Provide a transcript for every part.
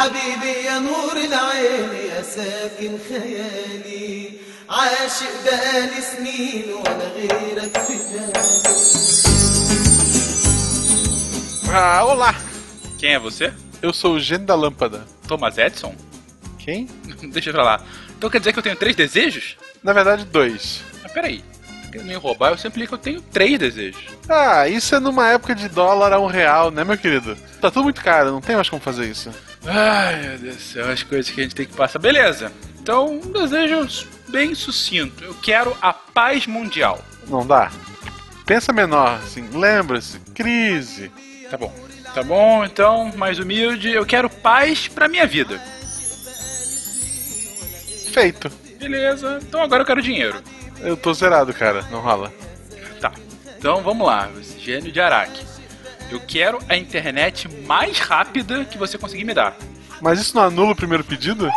حبيبي يا نور العين يا ساكن خيالي عاشق بقالي سنين ولا غيرك في بالي Ah, olá! Quem é você? Eu sou o gênio da lâmpada. Thomas Edison? Quem? Deixa eu falar. Então quer dizer que eu tenho três desejos? Na verdade, dois. Mas peraí. eu nem roubar, eu sempre li que eu tenho três desejos. Ah, isso é numa época de dólar a um real, né, meu querido? Tá tudo muito caro, não tem mais como fazer isso. Ai, meu Deus do céu, as coisas que a gente tem que passar. Beleza. Então, um desejo bem sucinto. Eu quero a paz mundial. Não dá? Pensa menor, assim, lembra-se, crise. Tá bom. Tá bom, então, mais humilde. Eu quero paz pra minha vida. Feito. Beleza. Então agora eu quero dinheiro. Eu tô zerado, cara, não rola. Tá. Então vamos lá, gênio de Araque. Eu quero a internet mais rápida que você conseguir me dar. Mas isso não anula o primeiro pedido?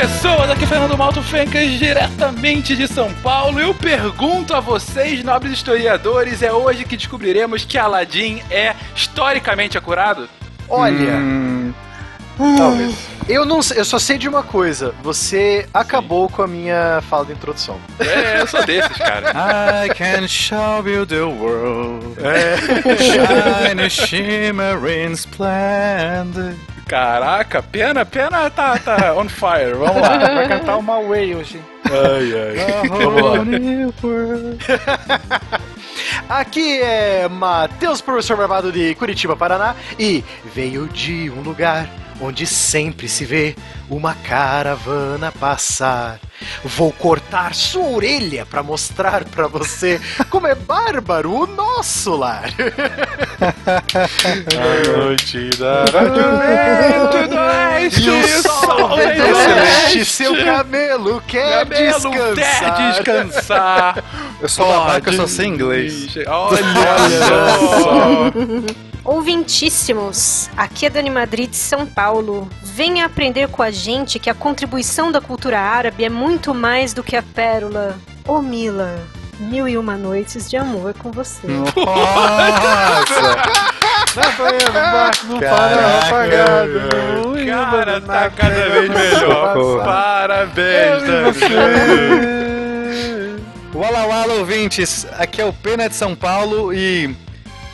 Pessoas, aqui é Fernando Malto Fencas, diretamente de São Paulo. Eu pergunto a vocês, nobres historiadores, é hoje que descobriremos que Aladdin é historicamente acurado? Olha, Hum, talvez. Eu não sei, eu só sei de uma coisa. Você acabou com a minha fala de introdução. É, eu sou desses, cara. I can show you the world. É. Shine, shimmering, splendid. Caraca, pena, pena tá, tá on fire. Vamos lá. Vai cantar uma Way hoje. Ai, ai. Aqui é Matheus, professor barbado de Curitiba, Paraná, e veio de um lugar onde sempre se vê uma caravana passar. Vou cortar sua orelha pra mostrar pra você como é bárbaro o nosso lar. a noite da Vento do oeste, E o sol celeste, leste, seu camelo quer Cabelo descansar. quer descansar. Eu sou babaca, eu só sei inglês. Olha só. Ouvintíssimos, aqui é Dani Madrid de São Paulo. Venha aprender com a gente que a contribuição da cultura árabe é muito mais do que a pérola. Ô Mila, mil e uma noites de amor com você. Nossa! Não Caraca, apagado. Cara, tá cada vez melhor. Porra. Parabéns, Dani. Wala Wala ouvintes, aqui é o Pena de São Paulo e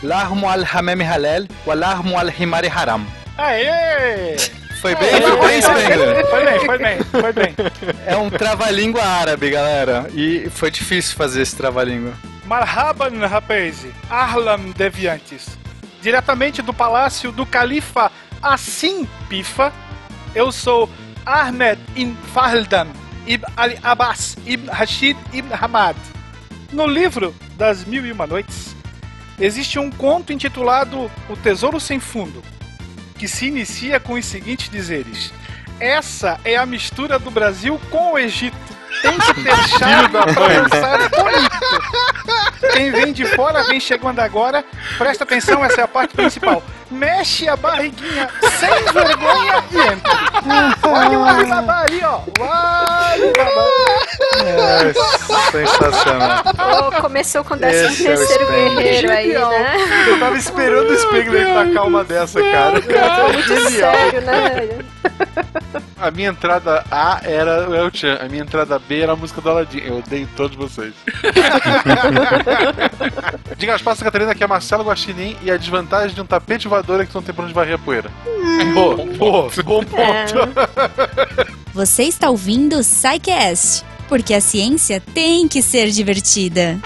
Larmo al Hamem Halel, Walarmo al Himari Haram. Aê! Foi bem, foi bem, Spengler? Foi bem, foi bem, foi bem. É um trava-língua árabe, galera. E foi difícil fazer esse trava-língua. Marhaban, rapaz. Arlam Deviantes. Diretamente do palácio do califa Assim Pifa, eu sou Ahmed Ibn Fardan Ibn Ali Abbas Ibn Rashid Ibn Hamad. No livro das Mil e Uma Noites, existe um conto intitulado O Tesouro Sem Fundo, que se inicia com os seguintes dizeres: Essa é a mistura do Brasil com o Egito. Tem que ter chave pra dançar bonito. Quem vem de fora vem chegando agora. Presta atenção, essa é a parte principal. Mexe a barriguinha sem vergonha e entra. Olha o Alibaba aí, ó. O Alibaba. É, sensacional. Oh, começou com o 13 Esse é terceiro guerreiro aí, né? Eu tava esperando o Spengler tacar uma dessa, cara. Muito Genial. sério, né? A minha entrada A era o El Chan, a minha entrada B era a música do Aladdin. Eu odeio todos vocês. Diga as passas, Catarina, que é Marcelo Guaxinim e a desvantagem de um tapete voador é que não tem pra onde varrer a poeira. Boa, boa, bom ponto. Você está ouvindo o SciCast, porque a ciência tem que ser divertida.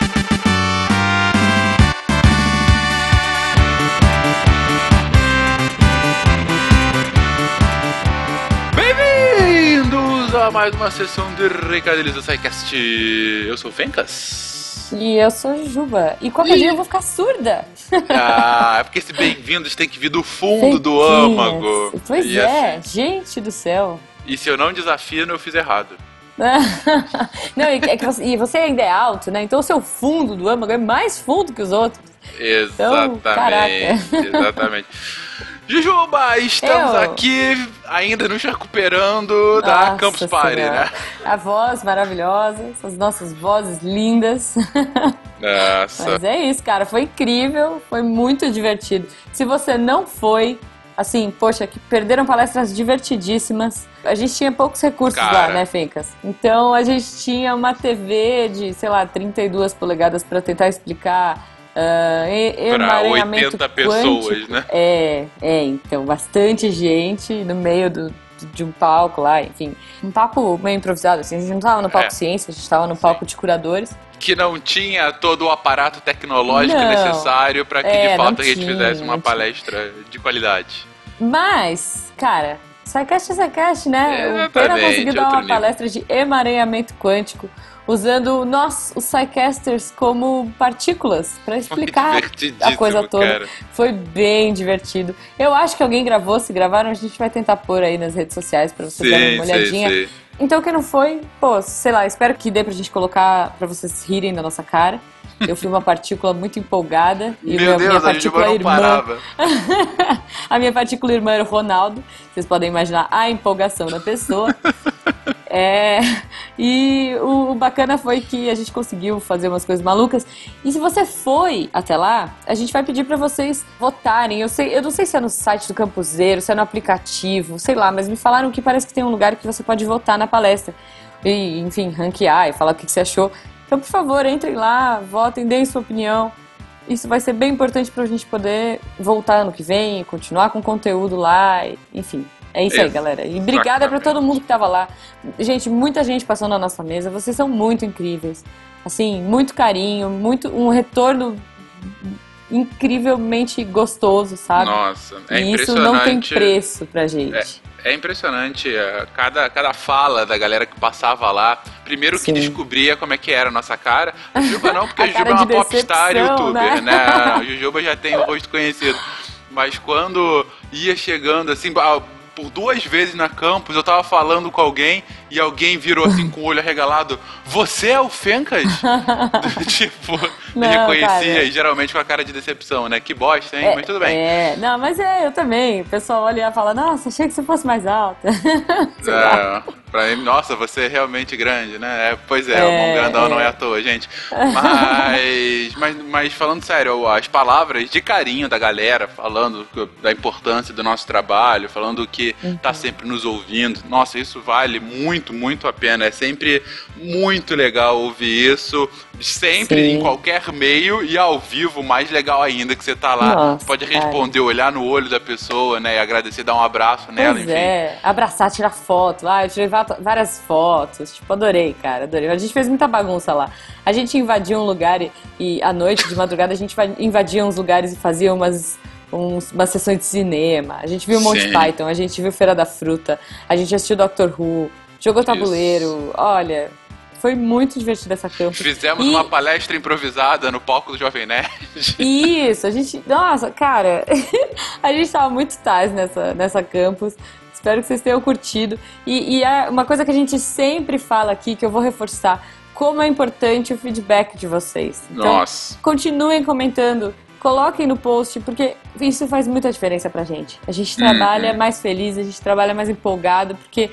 Bem-vindos a mais uma sessão de recadilhos do SciCast. Eu sou o Fencas. E eu sou Juba. E qualquer dia eu vou ficar surda. Ah, é porque esse bem-vindos tem que vir do fundo do âmago. Pois E é, assim- gente do céu. E se eu não desafino, eu fiz errado. Não, e, é você, e você ainda é alto, né? Então o seu fundo do âmago é mais fundo que os outros. Exatamente. caraca. exatamente. Jujuba, estamos Eu. aqui ainda nos recuperando da Nossa Campus Party, Senhora. né? A voz maravilhosa, as nossas vozes lindas. Nossa. Mas é isso, cara. Foi incrível, foi muito divertido. Se você não foi, assim, poxa, que perderam palestras divertidíssimas. A gente tinha poucos recursos Cara. lá, né, Fencas? Então a gente tinha uma TV de, sei lá, 32 polegadas para tentar explicar. Pra emaranhamento 80 pessoas, quântico. né? É, é, então, bastante gente no meio do, de um palco lá, enfim. Um papo meio improvisado, assim. A gente não tava no palco É. ciência, a gente tava no palco de curadores. Que não tinha todo o aparato tecnológico Não. necessário para que É, de fato a gente tinha, fizesse uma não tinha. palestra de qualidade. Mas, cara, SciCast é SciCast, né? o Exatamente, Pena conseguiu dar outro uma nível. palestra de emaranhamento quântico, usando nós, os SciCasters, como partículas para explicar a coisa toda. cara. Foi bem divertido. Eu acho que alguém gravou, se gravaram, a gente vai tentar pôr aí nas redes sociais para vocês darem Sim, uma sim, olhadinha. sim. Então, quem não foi, pô, sei lá, espero que dê pra gente colocar pra vocês rirem da nossa cara. Eu fui uma partícula muito empolgada. E Meu minha Deus, a gente partícula irmã, parava. a minha partícula irmã era o Ronaldo. Vocês podem imaginar a empolgação da pessoa. É, e o, bacana foi que a gente conseguiu fazer umas coisas malucas. E se você foi até lá, a gente vai pedir pra vocês votarem. Eu, sei, eu não sei se é no site do Campuseiro, se é no aplicativo, sei lá, mas me falaram que parece que tem um lugar que você pode votar na palestra. E, enfim, ranquear e falar o que que você achou. Então, por favor, entrem lá, votem, deem sua opinião. Isso vai ser bem importante pra gente poder voltar ano que vem, continuar com conteúdo lá, enfim. É isso aí, Isso. galera. E obrigada pra todo mundo que tava lá. Gente, muita gente passou na nossa mesa. Vocês são muito incríveis. Assim, muito carinho, muito um retorno incrivelmente gostoso, sabe? Nossa, é e isso não tem preço pra gente. É impressionante é, cada, cada fala da galera que passava lá. Primeiro que Sim. descobria como é que era a nossa cara. A Jujuba não, porque a, A Jujuba é uma popstar youtuber, né? né? A Jujuba já tem o rosto conhecido. Mas quando ia chegando assim, por duas vezes na campus, eu tava falando com alguém e alguém virou assim com o olho arregalado: Você é o Fencas? tipo, me Não, reconhecia cara. e geralmente com a cara de decepção, né? Que bosta, hein? Mas tudo bem. É, não, mas é, eu também. O pessoal olha e fala, nossa, achei que você fosse mais alta. É, pra mim, nossa, você é realmente grande, né? É, pois é, o É, mão grandão é. não é à toa, gente. Mas, mas, mas falando sério, as palavras de carinho da galera, falando da importância do nosso trabalho, falando que Uhum. tá sempre nos ouvindo, nossa, isso vale muito, muito a pena. É sempre muito legal ouvir isso, sempre Sim. em qualquer meio e ao vivo, mais legal ainda que você tá lá. Nossa, pode cara. responder, olhar no olho da pessoa, né? E agradecer, dar um abraço nela, Pois enfim. é, abraçar, tirar foto. Ah, eu tirei várias fotos. Tipo, adorei, cara, adorei. A gente fez muita bagunça lá. A gente invadia um lugar e, e à noite, de madrugada, a gente va- invadia uns lugares e fazia umas, uns, umas sessões de cinema. A gente viu Monty Sim. Python, a gente viu Feira da Fruta, a gente assistiu Doctor Who, jogou tabuleiro. Olha, foi muito divertido essa campo. Fizemos E- uma palestra improvisada no palco do Jovem Nerd. Isso, a gente. Nossa, cara, a gente tava muito tais nessa, nessa campus. Espero que vocês tenham curtido. E, e é uma coisa que a gente sempre fala aqui, que eu vou reforçar: como é importante o feedback de vocês. Então, Nossa. continuem comentando. Coloquem no post, porque isso faz muita diferença pra gente. A gente trabalha mais feliz, a gente trabalha mais empolgado, porque,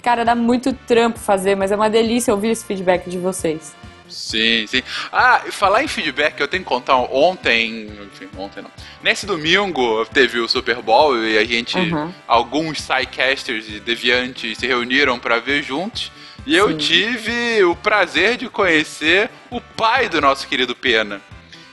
cara, dá muito trampo fazer, mas é uma delícia ouvir esse feedback de vocês. Sim, sim. Ah, e falar em feedback, eu tenho que contar ontem. Enfim, ontem não. Nesse domingo teve o Super Bowl e a gente. Uhum. Alguns sidecasters e deviantes se reuniram pra ver juntos. E eu Sim. tive o prazer de conhecer o pai do nosso querido Pena.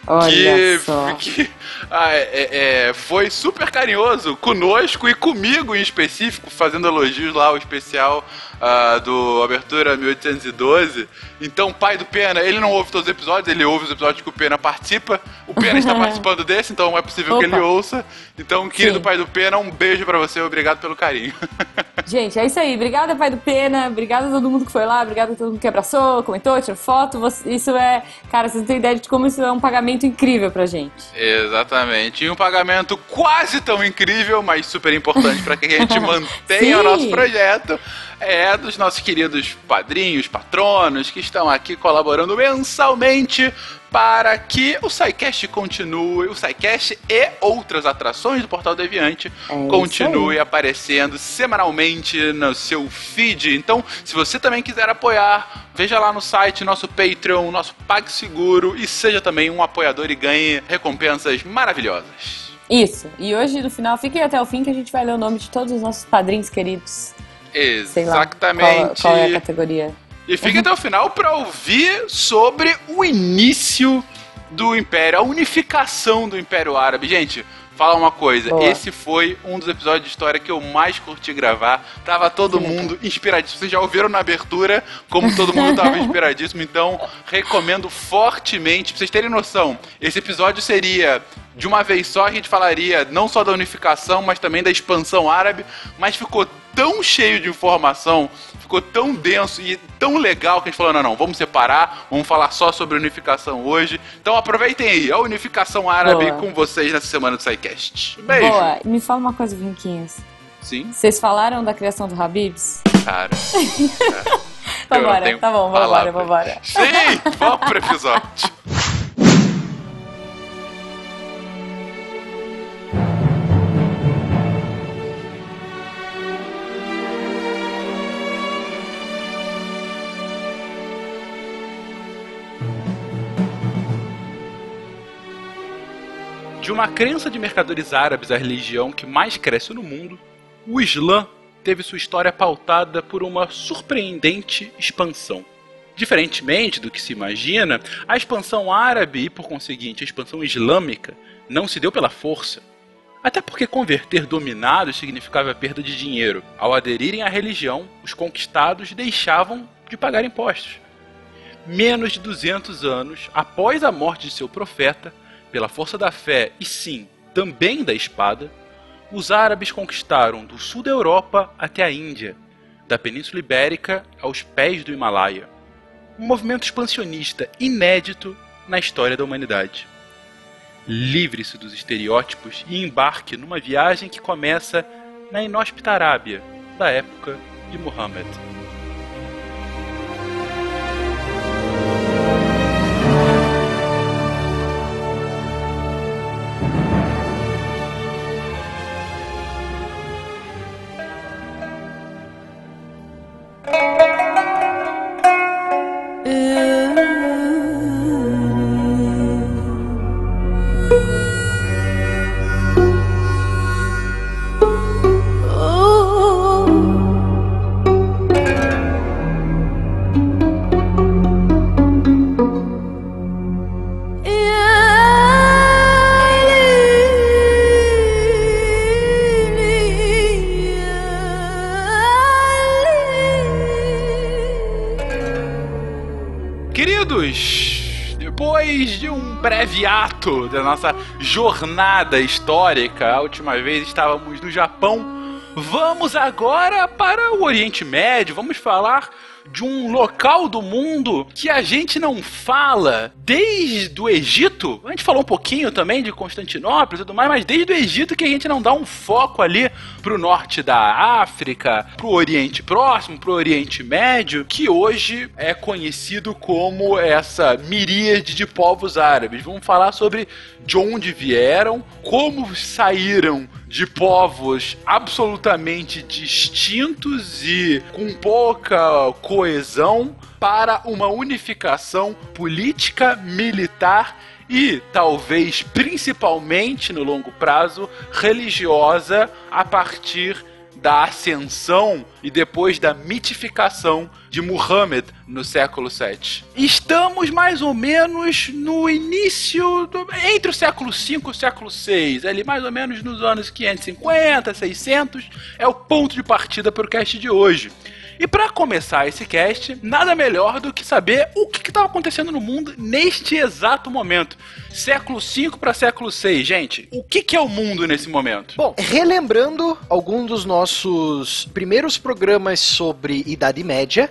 Olha que, só. que, ah, é- é- é, foi super carinhoso conosco e comigo em específico, fazendo elogios lá ao especial ah, do Abertura 1812. Então, pai do Pena, ele não ouve todos os episódios, ele ouve os episódios que o Pena participa. O Pena está participando desse, então é possível que Opa. ele ouça. Então, querido Sim. pai do Pena, um beijo pra você, obrigado pelo carinho. Gente, é isso aí. Obrigada, pai do Pena. Obrigada a todo mundo que foi lá. Obrigada a todo mundo que abraçou, comentou, tirou foto. Isso é. Cara, vocês não têm ideia de como isso é um pagamento incrível pra gente. Exatamente. E um pagamento quase tão incrível, mas super importante para que a gente mantenha o nosso projeto, é é dos nossos queridos padrinhos, patronos, que estão aqui colaborando mensalmente para que o SciCast continue, o SciCast e outras atrações do Portal Deviante É continue aparecendo semanalmente no seu feed. Então, se você também quiser apoiar, veja lá no site, nosso Patreon, nosso PagSeguro e seja também um apoiador e ganhe recompensas maravilhosas. Isso. E hoje, no final, fiquem até o fim que a gente vai ler o nome de todos os nossos padrinhos queridos. Exatamente. Qual, qual é a categoria? E fique até o final para ouvir sobre o início do Império, a unificação do Império Árabe. Gente, fala uma coisa, Boa. esse foi um dos episódios de história que eu mais curti gravar. Tava todo mundo inspiradíssimo. Vocês já ouviram na abertura como todo mundo tava inspiradíssimo, então recomendo fortemente, pra vocês terem noção. Esse episódio seria de uma vez só a gente falaria não só da unificação, mas também da expansão árabe, mas ficou tão cheio de informação, ficou tão denso e tão legal que a gente falou: não, não, vamos separar, vamos falar só sobre unificação hoje. Então aproveitem aí, a unificação árabe Boa. com vocês nessa semana do SciCast. Beijo! Boa. Me fala uma coisa, Vinquinhos. Sim, Vocês falaram da criação do Habibs? cara. Vambora, tenho tá bom, vambora, vambora. Sim, vamos pro episódio. De uma crença de mercadores árabes à religião que mais cresce no mundo, o Islã teve sua história pautada por uma surpreendente expansão. Diferentemente do que se imagina, a expansão árabe e, por conseguinte, a expansão islâmica não se deu pela força. Até porque converter dominados significava perda de dinheiro. Ao aderirem à religião, os conquistados deixavam de pagar impostos. Menos de 200 anos após a morte de seu profeta, pela força da fé e sim, também da espada, os árabes conquistaram do sul da Europa até a Índia, da Península Ibérica aos pés do Himalaia. Um movimento expansionista inédito na história da humanidade. Livre-se dos estereótipos e embarque numa viagem que começa na inóspita Arábia, da época de Muhammad. Da nossa jornada histórica, a última vez estávamos no Japão, vamos agora para o Oriente Médio, vamos falar de um local do mundo que a gente não fala desde o Egito. A gente falou um pouquinho também de Constantinopla e tudo mais, mas desde o Egito que a gente não dá um foco ali pro norte da África, pro Oriente Próximo, pro Oriente Médio, que hoje é conhecido como essa miríade de povos árabes. Vamos falar sobre de onde vieram, como saíram de povos absolutamente distintos e com pouca coesão para uma unificação política, militar e talvez principalmente no longo prazo religiosa a partir da ascensão e depois da mitificação de Muhammad no século VII. Estamos mais ou menos no início, do, entre o século V e o século VI, ali mais ou menos nos anos 550, 600, é o ponto de partida para o cast de hoje. E para começar esse cast, nada melhor do que saber o que estava acontecendo no mundo neste exato momento. Século V para século VI, gente. O que, que é o mundo nesse momento? Bom, relembrando algum dos nossos primeiros programas sobre Idade Média,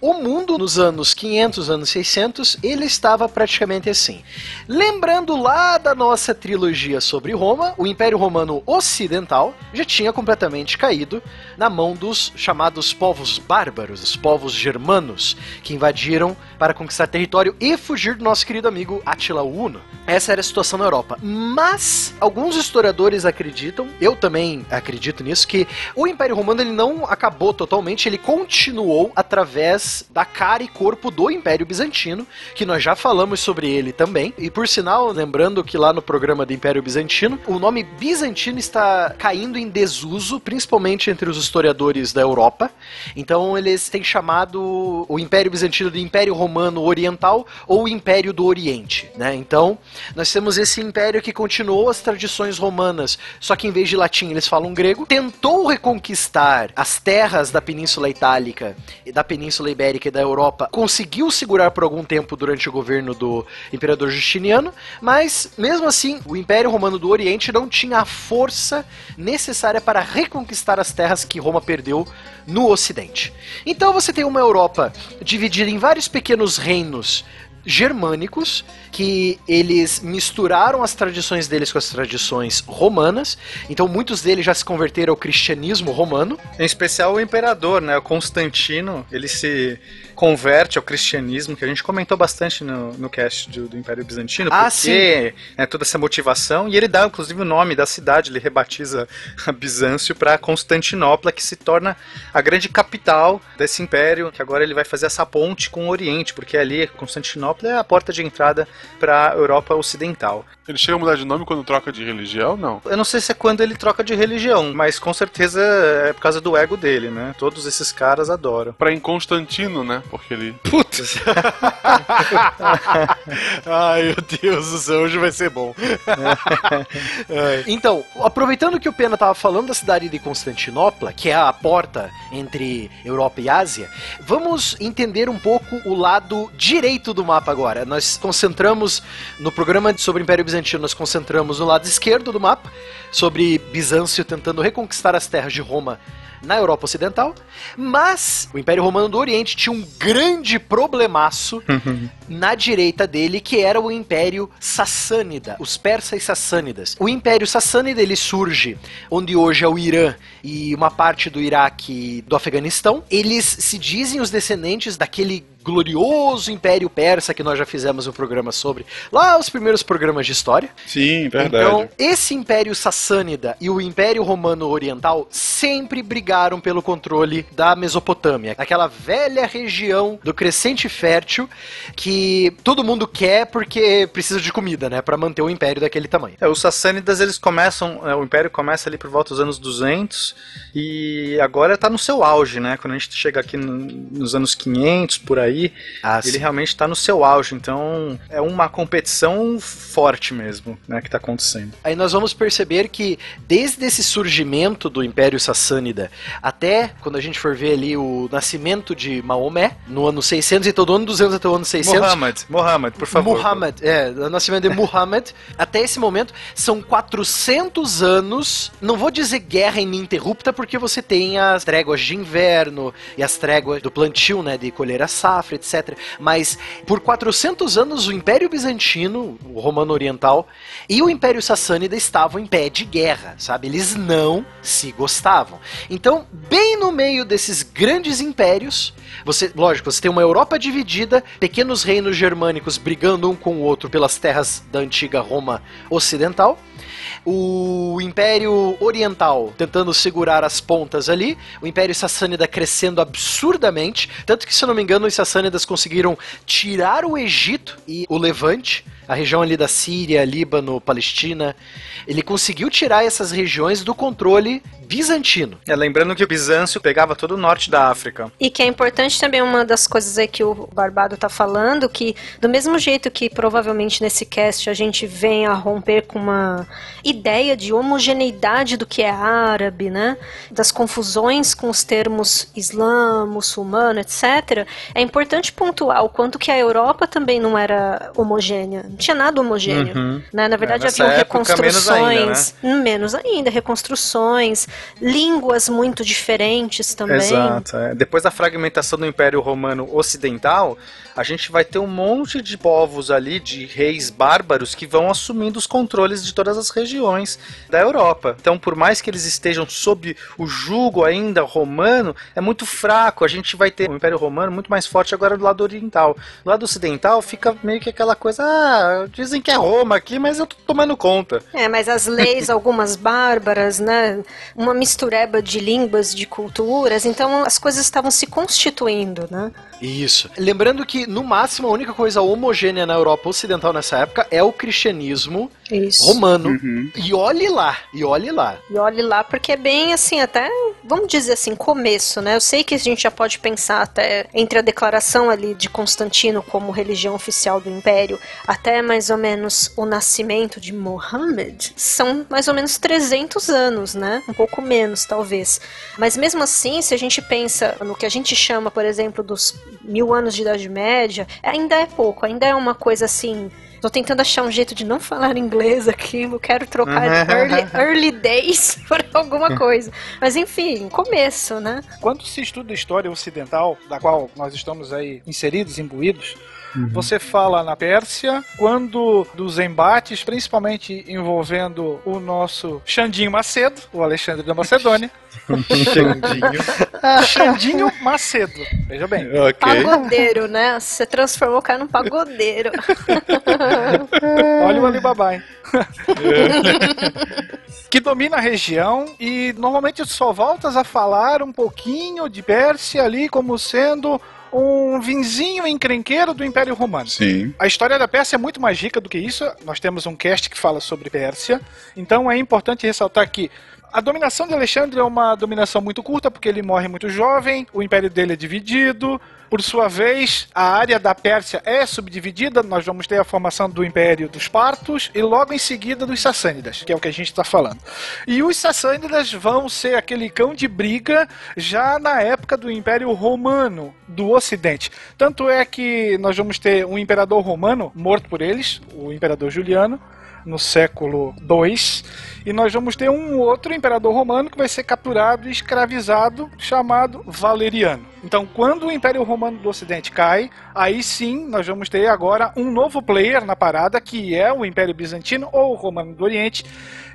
o mundo nos anos 500, anos 600, ele estava praticamente assim. Lembrando lá da nossa trilogia sobre Roma, o Império Romano Ocidental já tinha completamente caído na mão dos chamados povos bárbaros, os povos germanos, que invadiram para conquistar território e fugir do nosso querido amigo Attila o Uno. Essa era a situação na Europa. Mas alguns historiadores acreditam, eu também acredito nisso, que o Império Romano ele não acabou totalmente, ele continuou através da cara e corpo do Império Bizantino, que nós já falamos sobre ele também. E por sinal, lembrando que lá no programa do Império Bizantino, o nome bizantino está caindo em desuso, principalmente entre os historiadores da Europa. Então eles têm chamado o Império Bizantino de Império Romano Oriental ou Império do Oriente, né? Então, nós temos esse império que continuou as tradições romanas, só que em vez de latim eles falam grego, tentou reconquistar as terras da Península Itálica, da Península Ibérica e da Europa, conseguiu segurar por algum tempo durante o governo do imperador Justiniano, mas mesmo assim, o Império Romano do Oriente não tinha a força necessária para reconquistar as terras que Roma perdeu no Ocidente. Então você tem uma Europa dividida em vários pequenos reinos germânicos que eles misturaram as tradições deles com as tradições romanas. Então muitos deles já se converteram ao cristianismo romano. Em especial o imperador, né? Constantino, ele se converte ao cristianismo, que a gente comentou bastante no, no cast do, do Império Bizantino, Ah, porque né, toda essa motivação, e ele dá inclusive o nome da cidade, ele rebatiza a Bizâncio para Constantinopla, que se torna a grande capital desse império, que agora ele vai fazer essa ponte com o Oriente, porque ali Constantinopla é a porta de entrada para a Europa Ocidental. Ele chega a mudar de nome quando troca de religião? Não. Eu não sei se é quando ele troca de religião, mas com certeza é por causa do ego dele, né? Todos esses caras adoram. Pra em Constantino, né? Porque ele. Putz! Ai, meu Deus do céu, hoje vai ser bom. Então, aproveitando que o Pena estava falando da cidade de Constantinopla, que é a porta entre Europa e Ásia, vamos entender um pouco o lado direito do mapa agora. Nós concentramos no programa sobre o Império Bizantino, nós concentramos no lado esquerdo do mapa, sobre Bizâncio tentando reconquistar as terras de Roma na Europa Ocidental, mas o Império Romano do Oriente tinha um grande problemaço na direita dele, que era o Império Sassânida, os persas sassânidas. O Império Sassânida ele surge onde hoje é o Irã e uma parte do Iraque e do Afeganistão. Eles se dizem os descendentes daquele glorioso Império Persa que nós já fizemos um programa sobre, lá os primeiros programas de história. Sim, verdade. Então, esse Império Sassânida e o Império Romano Oriental sempre brigaram pelo controle da Mesopotâmia, aquela velha região do crescente fértil que todo mundo quer porque precisa de comida, né, Pra manter o império daquele tamanho. É, os Sassânidas, eles começam, é, o Império começa ali por volta dos anos 200 e agora tá no seu auge, né? Quando a gente chega aqui no- nos anos 500, por aí, Ah, ele realmente tá no seu auge. Então, é uma competição forte mesmo, né, que tá acontecendo. Aí nós vamos perceber que desde esse surgimento do Império Sassânida até quando a gente for ver ali o nascimento de Maomé, no ano 600, então do ano 200 até o ano 600, Muhammad, Muhammad, por favor. Muhammad, é, o nascimento de Muhammad, até esse momento, são 400 anos, não vou dizer guerra ininterrupta, porque você tem as tréguas de inverno e as tréguas do plantio, né, de colher a safra, etc. Mas por 400 anos o Império Bizantino, o Romano Oriental, e o Império Sassânida estavam em pé de guerra, sabe? Eles não se gostavam. Então, bem no meio desses grandes impérios, você, lógico, você tem uma Europa dividida, pequenos reinos germânicos brigando um com o outro pelas terras da antiga Roma Ocidental. O Império Oriental tentando segurar as pontas ali, o Império Sassânida crescendo absurdamente, tanto que, se eu não me engano, os Sassânidas conseguiram tirar o Egito e o Levante, a região ali da Síria, Líbano, Palestina. Ele conseguiu tirar essas regiões do controle bizantino. É, lembrando que o Bizâncio pegava todo o norte da África. E que é importante também uma das coisas aí que o Barbado tá falando, que do mesmo jeito que provavelmente nesse cast a gente vem a romper com uma ideia de homogeneidade do que é árabe, né? Das confusões com os termos islã, muçulmano, etc. É importante pontuar o quanto que a Europa também não era homogênea. Não tinha nada homogêneo. Uhum. né? Na verdade, É, nessa haviam época, menos reconstruções. ainda, né? menos ainda, reconstruções, línguas muito diferentes também. Exato. é. Depois da fragmentação do Império Romano Ocidental, a gente vai ter um monte de povos ali, de reis bárbaros, que vão assumindo os controles de todas as regiões da Europa. Então, por mais que eles estejam sob o jugo ainda romano, é muito fraco. A gente vai ter o Império Romano muito mais forte agora do lado oriental. Do lado ocidental fica meio que aquela coisa, ah, dizem que é Roma aqui, mas eu tô tomando conta. É, mas as leis, algumas bárbaras, né? Uma mistureba de línguas, de culturas, então as coisas estavam se constituindo, né? Isso. Lembrando que, no máximo, a única coisa homogênea na Europa Ocidental nessa época é o cristianismo Isso. romano. E olhe lá, e olhe lá. E olhe lá, porque é bem assim, até, vamos dizer assim, começo, né? Eu sei que a gente já pode pensar até entre a declaração ali de Constantino como religião oficial do Império, até mais ou menos o nascimento de Mohammed, são mais ou menos 300 anos, né? Um pouco menos, talvez. Mas mesmo assim, se a gente pensa no que a gente chama, por exemplo, dos mil anos de Idade Média, ainda é pouco, ainda é uma coisa assim. Tô tentando achar um jeito de não falar inglês aqui, eu quero trocar early, early days por alguma coisa. Mas enfim, começo, né? Quando se estuda a história ocidental, da qual nós estamos aí inseridos, imbuídos, você fala na Pérsia, quando dos embates, principalmente envolvendo o nosso Xandinho Macedo, o Alexandre da Macedônia. Xandinho. Xandinho Macedo, veja bem. Ok. Pagodeiro, né? Você transformou o cara num pagodeiro. Olha o Alibaba, hein? que domina a região e normalmente só voltas a falar um pouquinho de Pérsia ali como sendo um vinzinho encrenqueiro do Império Romano. Sim. A história da Pérsia é muito mais rica do que isso. Nós temos um cast que fala sobre Pérsia. Então é importante ressaltar que a dominação de Alexandre é uma dominação muito curta, porque ele morre muito jovem, o império dele é dividido. Por sua vez, a área da Pérsia é subdividida. Nós vamos ter a formação do Império dos Partos e logo em seguida dos Sassânidas, que é o que a gente está falando. E os Sassânidas vão ser aquele cão de briga já na época do Império Romano do Ocidente. Tanto é que nós vamos ter um imperador romano morto por eles, o Imperador Juliano, no século II. E nós vamos ter um outro imperador romano que vai ser capturado e escravizado, chamado Valeriano. Então, quando o Império Romano do Ocidente cai, aí sim nós vamos ter agora um novo player na parada, que é o Império Bizantino ou o Romano do Oriente,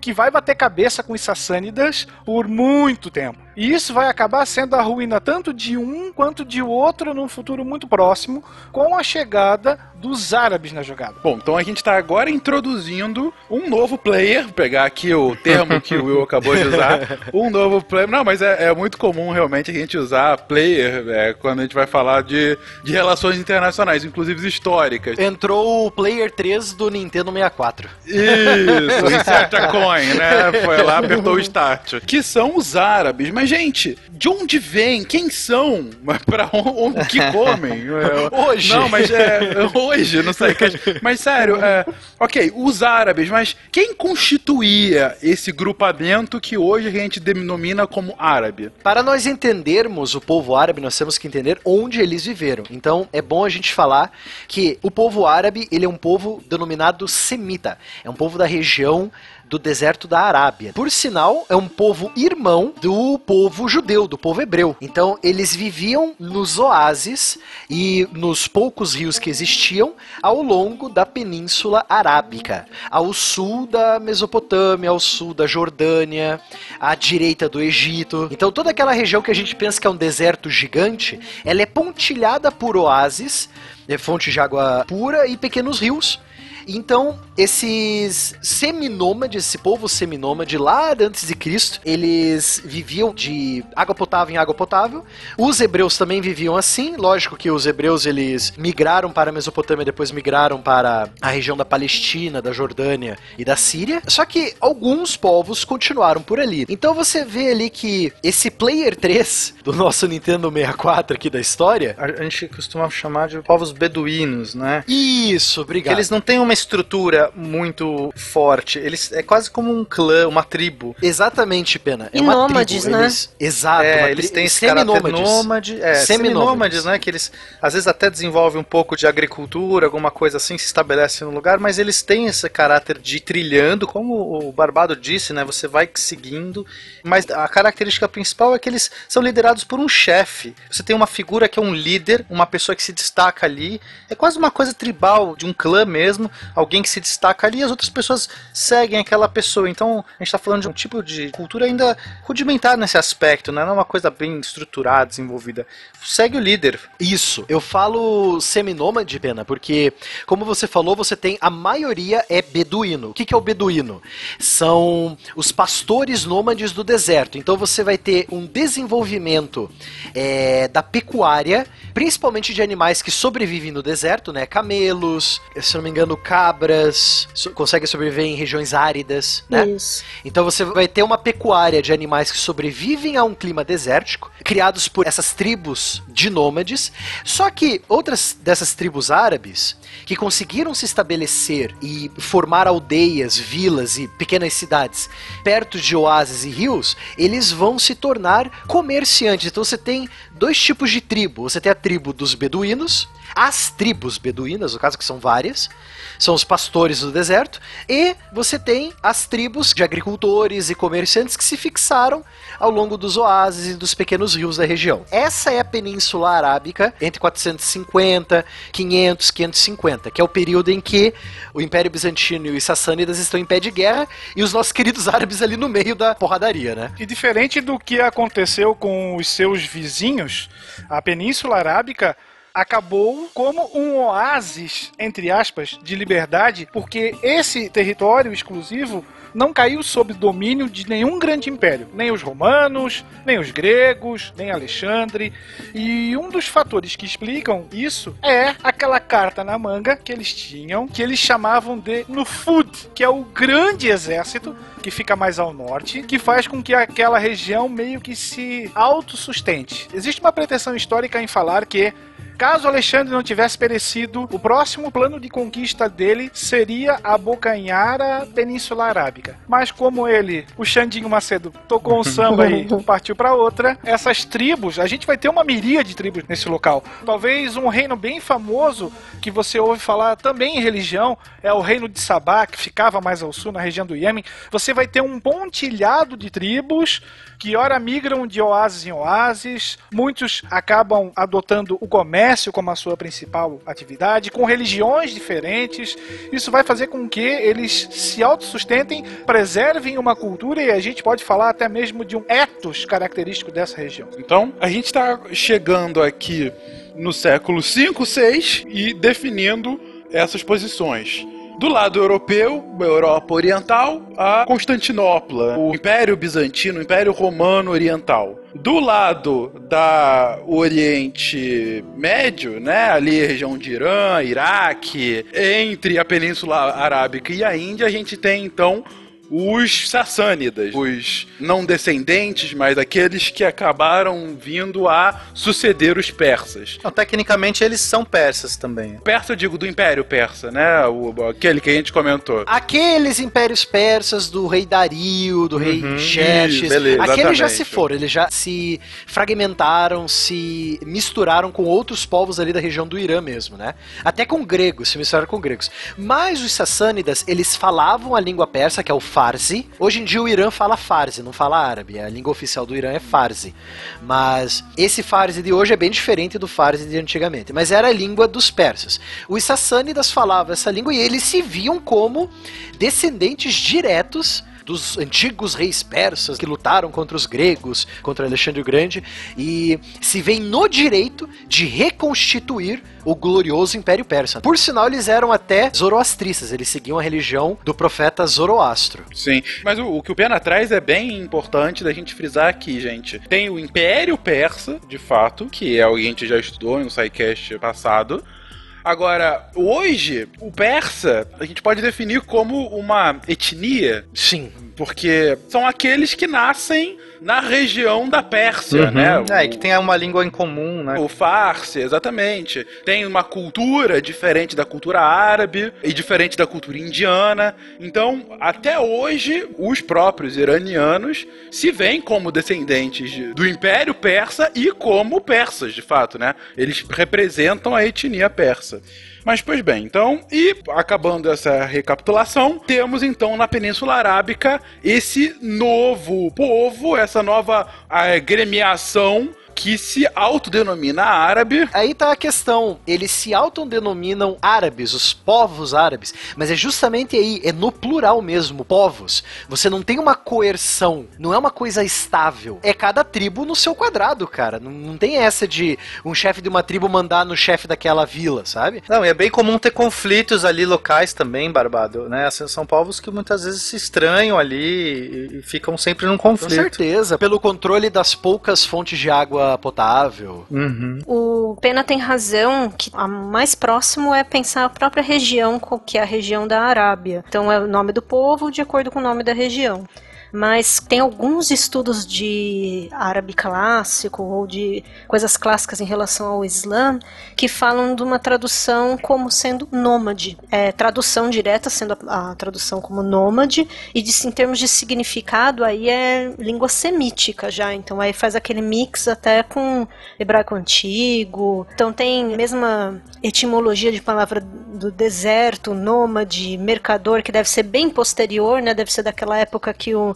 que vai bater cabeça com os Sassânidas por muito tempo. E isso vai acabar sendo a ruína tanto de um quanto de outro num futuro muito próximo, com a chegada dos árabes na jogada. Bom, então a gente tá agora introduzindo um novo player, vou pegar aqui o termo que o Will acabou de usar, um novo player. Não, mas é, é muito comum realmente a gente usar player é, quando a gente vai falar de, de relações internacionais, inclusive históricas. Entrou o Player 3 do Nintendo 64. Isso, insert a coin, né? Foi lá, apertou o start. Que são os árabes. Mas, gente, de onde vem? Quem são? Pra onde o que comem? É, Hoje. Não, mas é. Hoje, não sei. Mas sério, é. Ok, os árabes, mas quem constituía esse grupamento que hoje a gente denomina como árabe? Para nós entendermos o povo árabe, nós temos que entender onde eles viveram. Então, é bom a gente falar que o povo árabe, ele é um povo denominado semita. É um povo da região do deserto da Arábia. Por sinal, é um povo irmão do povo judeu, do povo hebreu. Então, eles viviam nos oásis e nos poucos rios que existiam ao longo da Península Arábica, ao sul da Mesopotâmia, ao sul da Jordânia, à direita do Egito. Então, toda aquela região que a gente pensa que é um deserto gigante, ela é pontilhada por oásis, é fonte de água pura e pequenos rios. Então, esses seminômades, esse povo seminômade lá antes de Cristo, eles viviam de água potável em água potável. Os hebreus também viviam assim. Lógico que os hebreus eles migraram para a Mesopotâmia, depois migraram para a região da Palestina, da Jordânia e da Síria. Só que alguns povos continuaram por ali. Então você vê ali que esse Player 3 do nosso Nintendo 64 aqui da história. A gente costuma chamar de povos beduínos, né? Isso, obrigado. eles não têm uma estrutura muito forte. Eles é quase como um clã, uma tribo. Exatamente, Pena. É E uma nômades, tribo. né? Eles, exato. é, eles têm esse caráter seminômades. nômade, é, Seminômades. seminômades, né? Que eles às vezes até desenvolvem um pouco de agricultura, alguma coisa assim, se estabelecem no lugar, mas eles têm esse caráter de trilhando, como o Barbado disse, né? Você vai seguindo, mas a característica principal é que eles são liderados por um chefe. Você tem uma figura que é um líder, uma pessoa que se destaca ali. É quase uma coisa tribal, de um clã mesmo, alguém que se destaca ali e as outras pessoas seguem aquela pessoa. Então, a gente está falando de um tipo de cultura ainda rudimentar nesse aspecto, né? Não é uma coisa bem estruturada, desenvolvida. Segue o líder. Isso. Eu falo seminômade, Pena, porque, como você falou, você tem a maioria é beduíno. O que, que é o beduíno? São os pastores nômades do deserto. Então você vai ter um desenvolvimento é, da pecuária, principalmente de animais que sobrevivem no deserto, né? Camelos, se não me engano, cabras, so- conseguem sobreviver em regiões áridas, né? Isso. Então você vai ter uma pecuária de animais que sobrevivem a um clima desértico, criados por essas tribos de nômades. Só que outras dessas tribos árabes que conseguiram se estabelecer e formar aldeias, vilas e pequenas cidades perto de oásis e rios, eles vão se tornar comerciantes. Então você tem dois tipos de tribo. Você tem a tribo dos beduínos, as tribos beduínas, no caso que são várias, são os pastores do deserto, e você tem as tribos de agricultores e comerciantes que se fixaram ao longo dos oásis e dos pequenos rios da região. Essa é a Península Arábica entre 450, 500, 550, que é o período em que o Império Bizantino e os Sassânidas estão em pé de guerra e os nossos queridos árabes ali no meio da porradaria, né? E diferente do que aconteceu com os seus vizinhos, a Península Arábica acabou como um oásis, entre aspas, de liberdade, porque esse território exclusivo não caiu sob domínio de nenhum grande império, nem os romanos, nem os gregos, nem Alexandre. E um dos fatores que explicam isso é aquela carta na manga que eles tinham, que eles chamavam de Nufud, que é o grande exército que fica mais ao norte, que faz com que aquela região meio que se autossustente. Existe uma pretensão histórica em falar que Caso Alexandre não tivesse perecido, o próximo plano de conquista dele seria abocanhar a Península Arábica. Mas como ele, o Xandinho Macedo, tocou um samba e partiu para outra, essas tribos, a gente vai ter uma miríade de tribos nesse local. Talvez um reino bem famoso que você ouve falar também em religião é o reino de Sabá, que ficava mais ao sul, na região do Iêmen. Você vai ter um pontilhado de tribos que ora migram de oásis em oásis, muitos acabam adotando o comércio como a sua principal atividade, com religiões diferentes. Isso vai fazer com que eles se autossustentem, preservem uma cultura e a gente pode falar até mesmo de um ethos característico dessa região. Então, a gente está chegando aqui no século 5, 6 e definindo essas posições. Do lado europeu, Europa Oriental, a Constantinopla, o Império Bizantino, o Império Romano Oriental. Do lado da Oriente Médio, né, ali a região de Irã, Iraque, entre a Península Arábica e a Índia, a gente tem então os sassânidas, os não descendentes, mas aqueles que acabaram vindo a suceder os persas. Não, tecnicamente eles são persas também. Persa, eu digo, do Império Persa, né? O, aquele que a gente comentou. Aqueles impérios persas do rei Dario, do rei Xerxes, isso, beleza, aqueles já exatamente. se foram, eles já se fragmentaram, se misturaram com outros povos ali da região do Irã mesmo, né? Até com gregos, se misturaram com gregos. Mas os sassânidas, eles falavam a língua persa, que é o Farsi. Hoje em dia o Irã fala Farsi, não fala árabe. A língua oficial do Irã é Farsi. Mas esse Farsi de hoje é bem diferente do Farsi de antigamente. Mas era a língua dos persas. Os sassânidas falavam essa língua e eles se viam como descendentes diretos dos antigos reis persas que lutaram contra os gregos, contra Alexandre o Grande, e se veem no direito de reconstituir o glorioso Império Persa. Por sinal, eles eram até zoroastristas, eles seguiam a religião do profeta Zoroastro. Sim, mas o, o que o Pena traz é bem importante da gente frisar aqui, gente. Tem o Império Persa, de fato, que é o que a gente já estudou no SciCast passado. Agora, hoje, o persa a gente pode definir como uma etnia, Sim. porque são aqueles que nascem na região da Pérsia, né? É, e que tem uma língua em comum, né? O Farsi, exatamente. Tem uma cultura diferente da cultura árabe e diferente da cultura indiana. Então, até hoje, os próprios iranianos se veem como descendentes de- do Império Persa e como persas, de fato, né? Eles representam a etnia persa. Mas, pois bem, então, e acabando essa recapitulação, temos então na Península Arábica esse novo povo, essa nova ah, gremiação que se autodenomina árabe. Aí tá a questão. Eles se autodenominam árabes, os povos árabes. Mas é justamente aí, é no plural mesmo, povos. Você não tem uma coerção, não é uma coisa estável. É cada tribo no seu quadrado, cara. Não, não tem essa de um chefe de uma tribo mandar no chefe daquela vila, sabe? Não, e é bem comum ter conflitos ali locais também, Barbado, né? Assim, São povos que muitas vezes se estranham ali e- e ficam sempre num Com conflito. certeza. Pelo controle das poucas fontes de água potável. Uhum. O Pena tem razão que a mais próximo é pensar a própria região, que é a região da Arábia. Então é o nome do povo de acordo com o nome da região. Mas tem alguns estudos de árabe clássico ou de coisas clássicas em relação ao Islã que falam de uma tradução como sendo nômade. É, tradução direta sendo a, a tradução como nômade, e de- em termos de significado, aí é língua semítica já. Então aí faz aquele mix até com hebraico antigo. Então tem a mesma etimologia de palavra do deserto, nômade, mercador, que deve ser bem posterior, né? Deve ser daquela época que o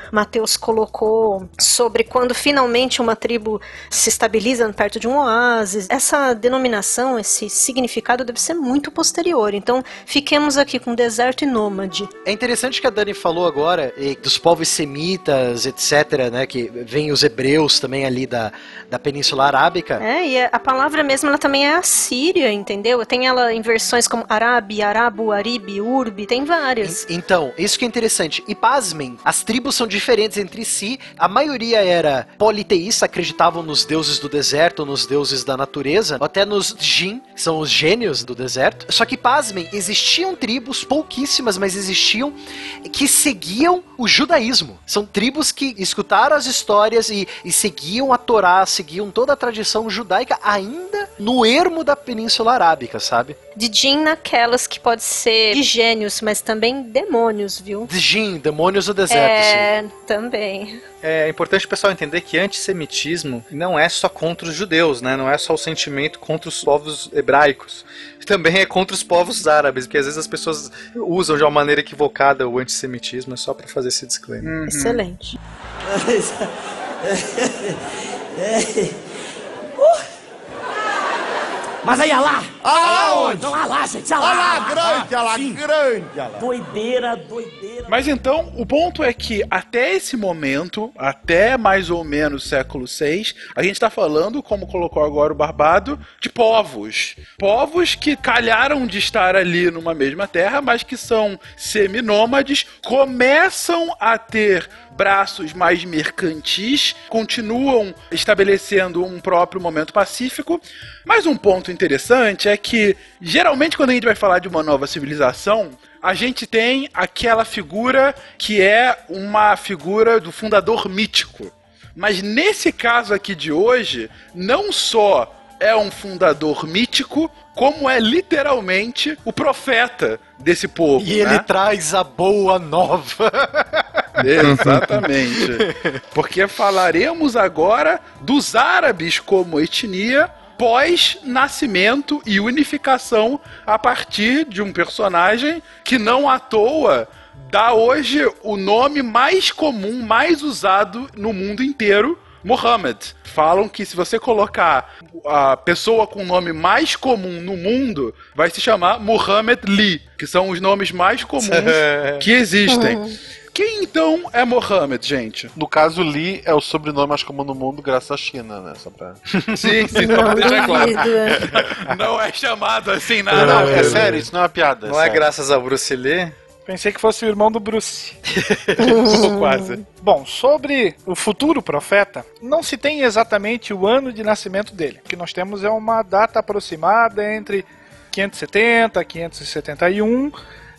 Mateus colocou sobre quando finalmente uma tribo se estabiliza perto de um oásis. Essa denominação, esse significado deve ser muito posterior. Então fiquemos aqui com deserto e nômade. É interessante que a Dani falou agora dos povos semitas, etc., né? Que vem os hebreus também ali da, da Península Arábica. É, e a palavra mesmo ela também é assíria, entendeu? Tem ela em versões como Arabi, Arabu, Aribi, Urbi, tem várias. En- Então, isso que é interessante. E pasmem, as tribos são diferentes entre si. A maioria era politeísta, acreditavam nos deuses do deserto, nos deuses da natureza, até nos Jin, que são os gênios do deserto. Só que, pasmem, existiam tribos, pouquíssimas, mas existiam, que seguiam o judaísmo. São tribos que escutaram as histórias e, e seguiam a Torá, seguiam toda a tradição judaica, ainda no ermo da Península Arábica, sabe? De Jin naquelas que pode ser de gênios, mas também demônios, viu? Jin, demônios do deserto, sim. É, também. É importante o pessoal entender que antissemitismo não é só contra os judeus, né? Não é só o sentimento contra os povos hebraicos. Também é contra os povos árabes, porque às vezes as pessoas usam de uma maneira equivocada o antissemitismo, é só pra fazer esse disclaimer. Excelente. Mas aí, olha lá! Ah, onde? Olha lá, gente, olha Olha lá! lá, grande, olha lá, Sim. grande, olha lá. Doideira, doideira. Mas então, o ponto é que até esse momento, até mais ou menos século VI, a gente está falando, como colocou agora o Barbado, de povos. Povos que calharam de estar ali numa mesma terra, mas que são seminômades, começam a ter braços mais mercantis, continuam estabelecendo um próprio momento pacífico. Mas um ponto interessante é que, geralmente, quando a gente vai falar de uma nova civilização, a gente tem aquela figura que é uma figura do fundador mítico. Mas nesse caso aqui de hoje, não só é um fundador mítico, como é literalmente o profeta desse povo. E ele né? traz a boa nova. Exatamente. Porque falaremos agora dos árabes como etnia pós-nascimento e unificação a partir de um personagem que não à toa dá hoje o nome mais comum, mais usado no mundo inteiro, Muhammad. Falam que se você colocar a pessoa com o nome mais comum no mundo, vai se chamar Muhammad Lee, que são os nomes mais comuns que existem. Quem então é Mohammed, gente? No caso, Li é o sobrenome mais comum no mundo, graças à China, né? Só pra... Sim, sim, só pra deixar claro. Não é chamado assim nada. Não, é sério, isso não é uma piada. Não é sério. graças ao Bruce Lee? Pensei que fosse o irmão do Bruce. Quase. Bom, sobre o futuro profeta, não se tem exatamente o ano de nascimento dele. O que nós temos é uma data aproximada entre 570, 571.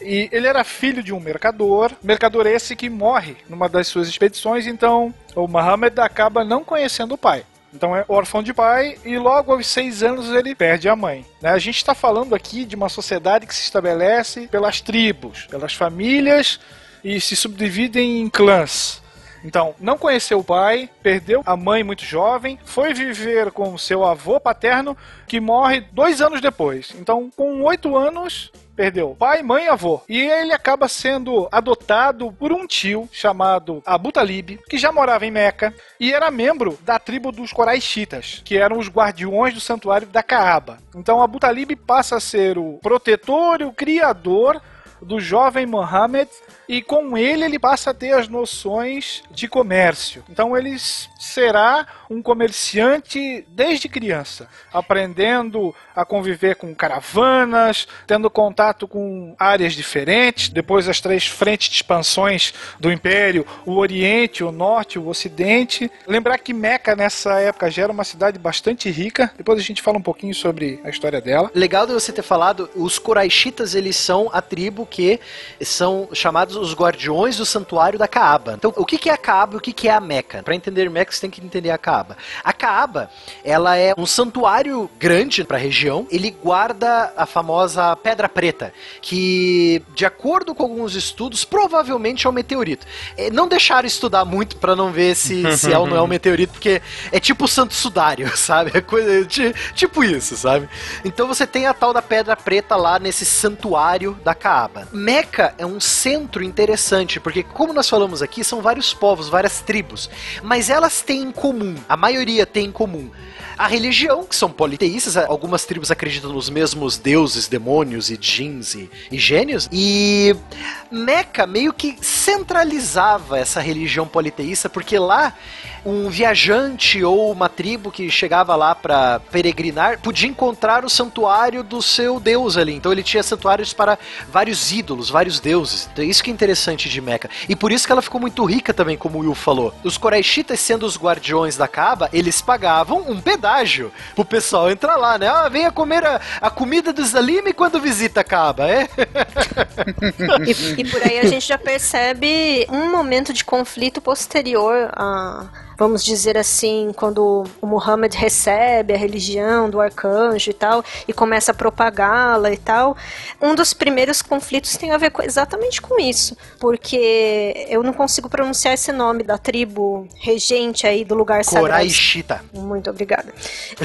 E ele era filho de um mercador, mercador esse que morre numa das suas expedições, então o Muhammad acaba não conhecendo o pai. Então é órfão de pai e logo aos seis anos ele perde a mãe. né? A gente está falando aqui de uma sociedade que se estabelece pelas tribos, pelas famílias e se subdividem em clãs. Então, não conheceu o pai, perdeu a mãe muito jovem, foi viver com seu avô paterno, que morre dois anos depois. Então, com oito anos, perdeu pai, mãe e avô. E ele acaba sendo adotado por um tio chamado Abu Talib, que já morava em Meca e era membro da tribo dos Coraixitas, que eram os guardiões do santuário da Caaba. Então, Abu Talib passa a ser o protetor e o criador do jovem Mohammed e com ele ele passa a ter as noções de comércio. Então ele será um comerciante desde criança, aprendendo a conviver com caravanas, tendo contato com áreas diferentes, depois as três frentes de expansões do império, o Oriente, o Norte, o Ocidente. Lembrar que Meca nessa época já era uma cidade bastante rica. Depois a gente fala um pouquinho sobre a história dela. Legal de você ter falado, os Coraixitas, eles são a tribo que são chamados os guardiões do santuário da Caaba. Então, o que é a Caaba e o que é a Meca? Para entender Meca, você tem que entender a Caaba. A Caaba, ela é um santuário grande para a região. Ele guarda a famosa Pedra Preta, que, de acordo com alguns estudos, provavelmente é um meteorito. Eh, Não deixaram estudar muito para não ver se, se é ou não é um meteorito, porque é tipo o Santo Sudário, sabe? É coisa, ti- tipo isso, sabe? Então você tem a tal da Pedra Preta lá nesse santuário da Caaba. Meca. É um centro interessante, porque como nós falamos aqui, são vários povos, várias tribos, mas elas têm em comum, a maioria tem em comum a religião, que são politeístas, algumas tribos acreditam nos mesmos deuses, demônios e djinns e, e gênios, e Meca meio que centralizava essa religião politeísta, porque lá um viajante ou uma tribo que chegava lá para peregrinar podia encontrar o santuário do seu deus ali. Então ele tinha santuários para vários ídolos, vários deuses. Então isso que é interessante de Meca. E por isso que ela ficou muito rica também, como o Will falou. Os Coraixitas, sendo os guardiões da Caba, eles pagavam um pedágio pro pessoal entrar lá, né? Ah, venha comer a, a comida do Zalime quando visita a Caba, é? E, e por aí a gente já percebe um momento de conflito posterior a, vamos dizer assim, quando o Muhammad recebe a religião do arcanjo e tal, e começa a propagá-la e tal. Um dos primeiros conflitos tem a ver com- exatamente com isso, porque eu não consigo pronunciar esse nome da tribo regente aí do lugar sagrado. Coraixita. Muito obrigada.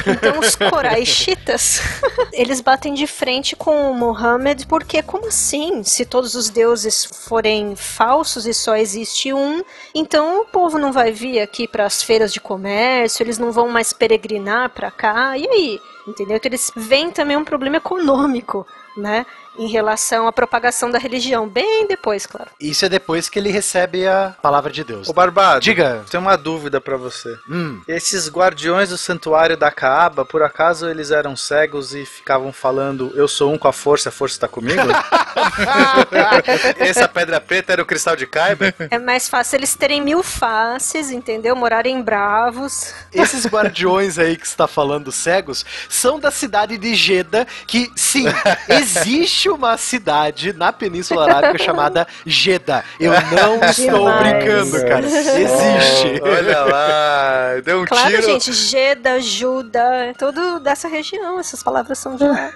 Então os Coraixitas, eles batem de frente com o Muhammad, porque como assim? Se todos os deuses forem falsos e só existe um, então o povo não vai vir aqui para as feiras de comércio, eles não vão mais peregrinar para cá, e aí? Entendeu? Então eles veem também um problema econômico, né? Em relação à propagação da religião, bem depois, claro. Isso é depois que ele recebe a palavra de Deus. Ô Barbado, Diga. tem uma dúvida pra você. Hum. Esses guardiões do santuário da Caaba, por acaso eles eram cegos e ficavam falando eu sou um com a força, a força tá comigo? Essa pedra preta era o cristal de Kyber? É mais fácil eles terem mil faces, entendeu? Morarem bravos. Esses guardiões aí que você está falando, cegos, são da cidade de Jeddah, que sim, existe uma cidade na Península Arábica chamada Jeddah. Eu não estou Demais. brincando, cara. Existe. Olha lá, deu um Claro, tiro. gente, Geda, Juda, é tudo dessa região, essas palavras são de lá.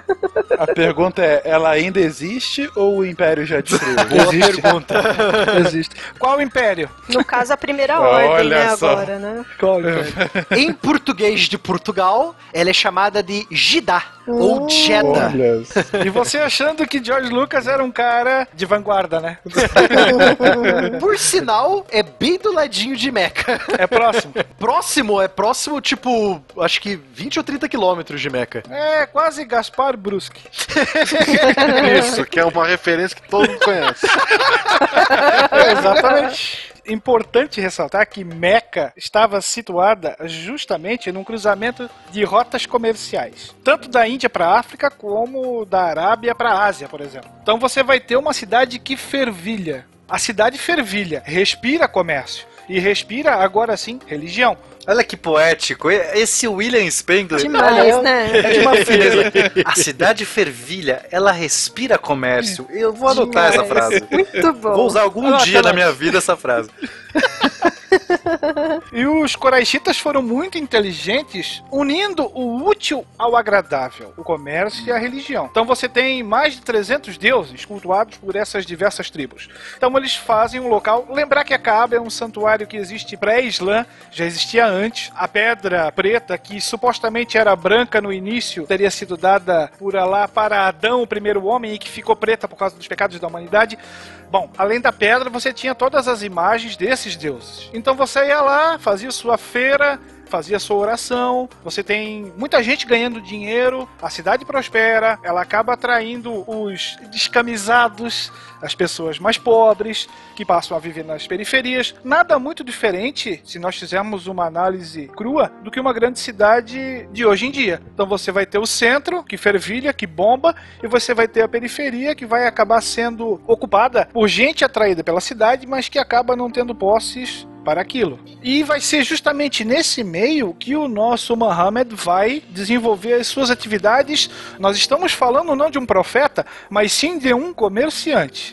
A pergunta é: ela ainda existe ou o Império já destruiu? Boa existe. pergunta. existe. Qual império? No caso, a primeira Olha ordem, né, só. agora, né? Em português de Portugal, ela é chamada de Jeddah ou Jeddah. E você achando que George Lucas era um cara de vanguarda, né? Por sinal, é bem do ladinho de Meca. É próximo. Próximo, é próximo, tipo, acho que 20 ou 30 quilômetros de Meca. É quase Gaspar Bruschi. Isso, que é uma referência que todo mundo conhece. Exatamente. Importante ressaltar que Meca estava situada justamente num cruzamento de rotas comerciais, tanto da Índia para a África como da Arábia para a Ásia, por exemplo. Então você vai ter uma cidade que fervilha. A cidade fervilha, respira comércio e respira agora sim religião. Olha que poético. Esse William Spengler. Demais, olha, eu- né? É de uma. A cidade fervilha, ela respira comércio. Eu vou adotar Demais. essa frase. Muito bom. Vou usar algum dia aquela- na minha vida essa frase. E os coraixitas foram muito inteligentes, unindo o útil ao agradável, o comércio e a religião. Então você tem mais de 300 deuses cultuados por essas diversas tribos. Então eles fazem um local. Lembrar que a Kaaba é um santuário que existe pré-Islã, já existia antes. A pedra preta, que supostamente era branca no início, teria sido dada por Alá para Adão, o primeiro homem, e que ficou preta por causa dos pecados da humanidade. Bom, além da pedra, você tinha todas as imagens desses deuses. Então você ia lá, fazia sua feira, fazia sua oração. Você tem muita gente ganhando dinheiro, a cidade prospera, ela acaba atraindo os descamisados, as pessoas mais pobres, que passam a viver nas periferias. Nada muito diferente, se nós fizermos uma análise crua, do que uma grande cidade de hoje em dia. Então você vai ter o centro, que fervilha, que bomba, e você vai ter a periferia, que vai acabar sendo ocupada por gente atraída pela cidade, mas que acaba não tendo posses para aquilo. E vai ser justamente nesse meio que o nosso Muhammad vai desenvolver as suas atividades. Nós estamos falando não de um profeta, mas sim de um comerciante.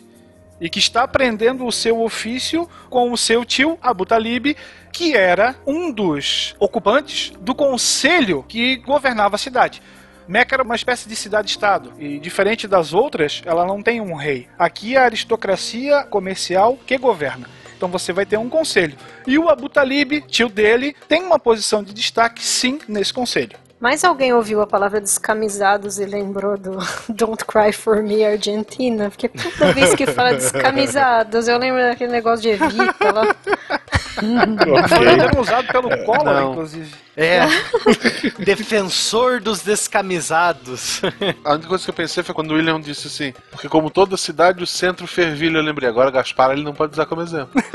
E que está aprendendo o seu ofício com o seu tio Abu Talib, que era um dos ocupantes do conselho que governava a cidade. Meca era uma espécie de cidade-estado, e diferente das outras, ela não tem um rei. Aqui é a aristocracia comercial que governa. Então você vai ter um conselho. E o Abu Talib, tio dele, tem uma posição de destaque sim nesse conselho. Mas alguém ouviu a palavra descamisados e lembrou do Don't Cry For Me Argentina? Porque toda vez que fala descamisados, eu lembro daquele negócio de Evita lá. Foi até usado pelo Collor, Não. inclusive. É. Defensor dos descamisados. A única coisa que eu pensei foi quando o William disse assim, porque como toda cidade, o centro fervilha, eu lembrei. Agora Gaspar ele não pode usar como exemplo.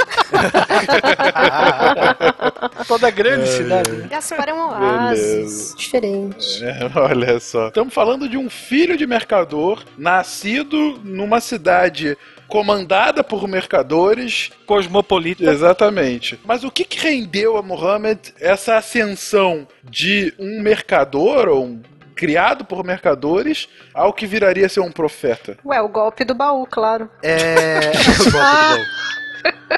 Toda grande cidade. né? Gaspar é um oásis. Beleza. Diferente. É, olha só. Estamos falando de um filho de mercador nascido numa cidade comandada por mercadores. Cosmopolita. Exatamente. Mas o que, que rendeu a Muhammad essa ascensão de um mercador ou um criado por mercadores ao que viraria ser um profeta? Ué, o golpe do baú, claro. É. O golpe do baú.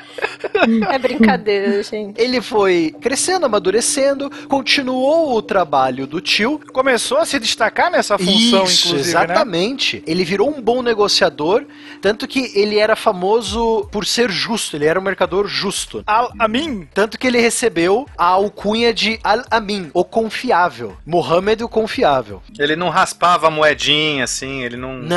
É brincadeira, gente. Ele foi crescendo, amadurecendo, continuou o trabalho do tio. Começou a se destacar nessa função, Isso, inclusive, né? exatamente. Ele virou um bom negociador, tanto que ele era famoso por ser justo, ele era um mercador justo. Al-Amin. Tanto que ele recebeu a alcunha de Al-Amin, o confiável. Mohammed, o confiável. Ele não raspava a moedinha, assim, ele não, Não,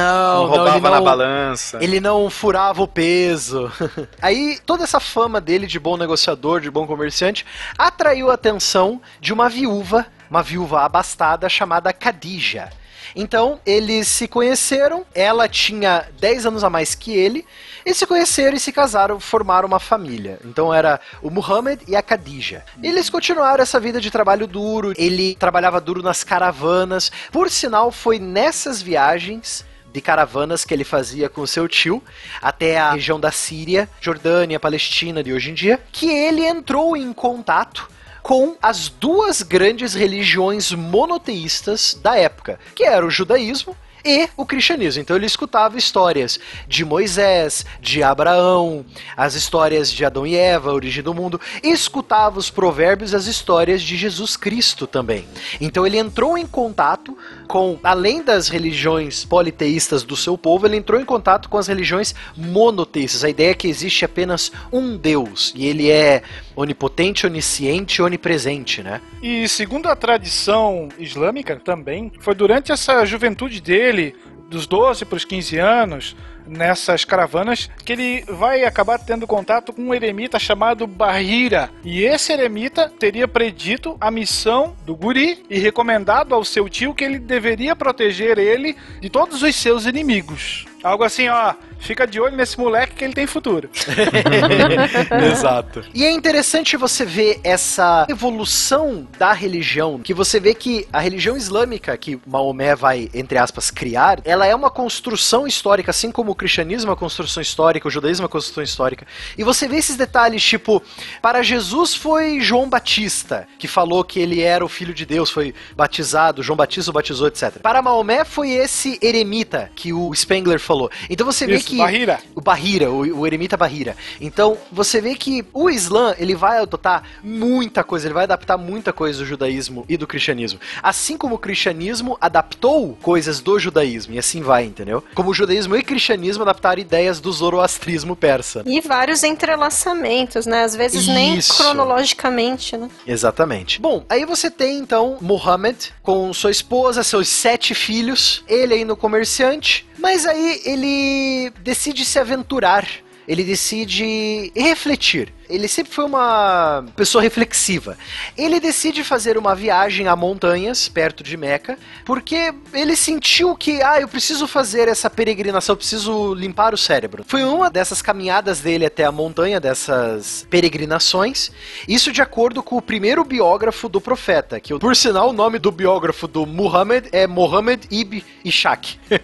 não, roubava ele não- na balança. Ele não furava o peso. Aí, toda essa fama dele de bom negociador, de bom comerciante, atraiu a atenção de uma viúva, uma viúva abastada chamada Khadija. Então, eles se conheceram, ela tinha 10 anos a mais que ele, eles se conheceram e se casaram, formaram uma família. Então era o Muhammad e a Khadija. Eles continuaram essa vida de trabalho duro, ele trabalhava duro nas caravanas. Por sinal, foi nessas viagens de caravanas que ele fazia com seu tio até a região da Síria, Jordânia, Palestina de hoje em dia, que ele entrou em contato com as duas grandes religiões monoteístas da época, que era o judaísmo e o cristianismo. Então ele escutava histórias de Moisés, de Abraão, as histórias de Adão e Eva, a origem do mundo, e escutava os provérbios e as histórias de Jesus Cristo também. Então ele entrou em contato com, além das religiões politeístas do seu povo, ele entrou em contato com as religiões monoteístas. A ideia é que existe apenas um Deus e ele é onipotente, onisciente e onipresente, né? E segundo a tradição islâmica também, foi durante essa juventude dele, dos 12 para os 15 anos, nessas caravanas, que ele vai acabar tendo contato com um eremita chamado Bahira. E esse eremita teria predito a missão do guri e recomendado ao seu tio que ele deveria proteger ele de todos os seus inimigos. Algo assim, ó, fica de olho nesse moleque que ele tem futuro. Exato. E é interessante você ver essa evolução da religião, que você vê que a religião islâmica que Maomé vai, entre aspas, criar, ela é uma construção histórica, assim como o cristianismo é uma construção histórica, o judaísmo é uma construção histórica. E você vê esses detalhes, tipo, para Jesus foi João Batista, que falou que ele era o filho de Deus, foi batizado, João Batista o batizou, etc. Para Maomé foi esse eremita que o Spengler falou. Então você vê Isso, que Bahira. o Bahira, o, o eremita Bahira. Então, você vê que o Islã, ele vai adotar muita coisa, ele vai adaptar muita coisa do judaísmo e do cristianismo. Assim como o cristianismo adaptou coisas do judaísmo, e assim vai, entendeu? Como o judaísmo e o cristianismo adaptaram ideias do zoroastrismo persa. E vários entrelaçamentos, né? Às vezes nem Isso. cronologicamente, né? Exatamente. Bom, aí você tem então Muhammad com sua esposa, seus sete filhos, ele aí no comerciante, mas aí ele decide se aventurar. Ele decide refletir. Ele sempre foi uma pessoa reflexiva. Ele decide fazer uma viagem a montanhas, perto de Meca, porque ele sentiu que, ah, eu preciso fazer essa peregrinação, eu preciso limpar o cérebro. Foi uma dessas caminhadas dele até a montanha, dessas peregrinações. Isso de acordo com o primeiro biógrafo do profeta, que, por sinal, o nome do biógrafo do Muhammad é Mohammed ibn Ishaq.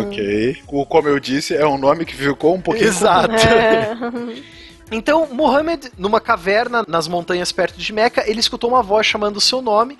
Ok. Como eu disse, é um nome que ficou um pouquinho. Exato. Então, Muhammad, numa caverna nas montanhas perto de Meca, ele escutou uma voz chamando o seu nome.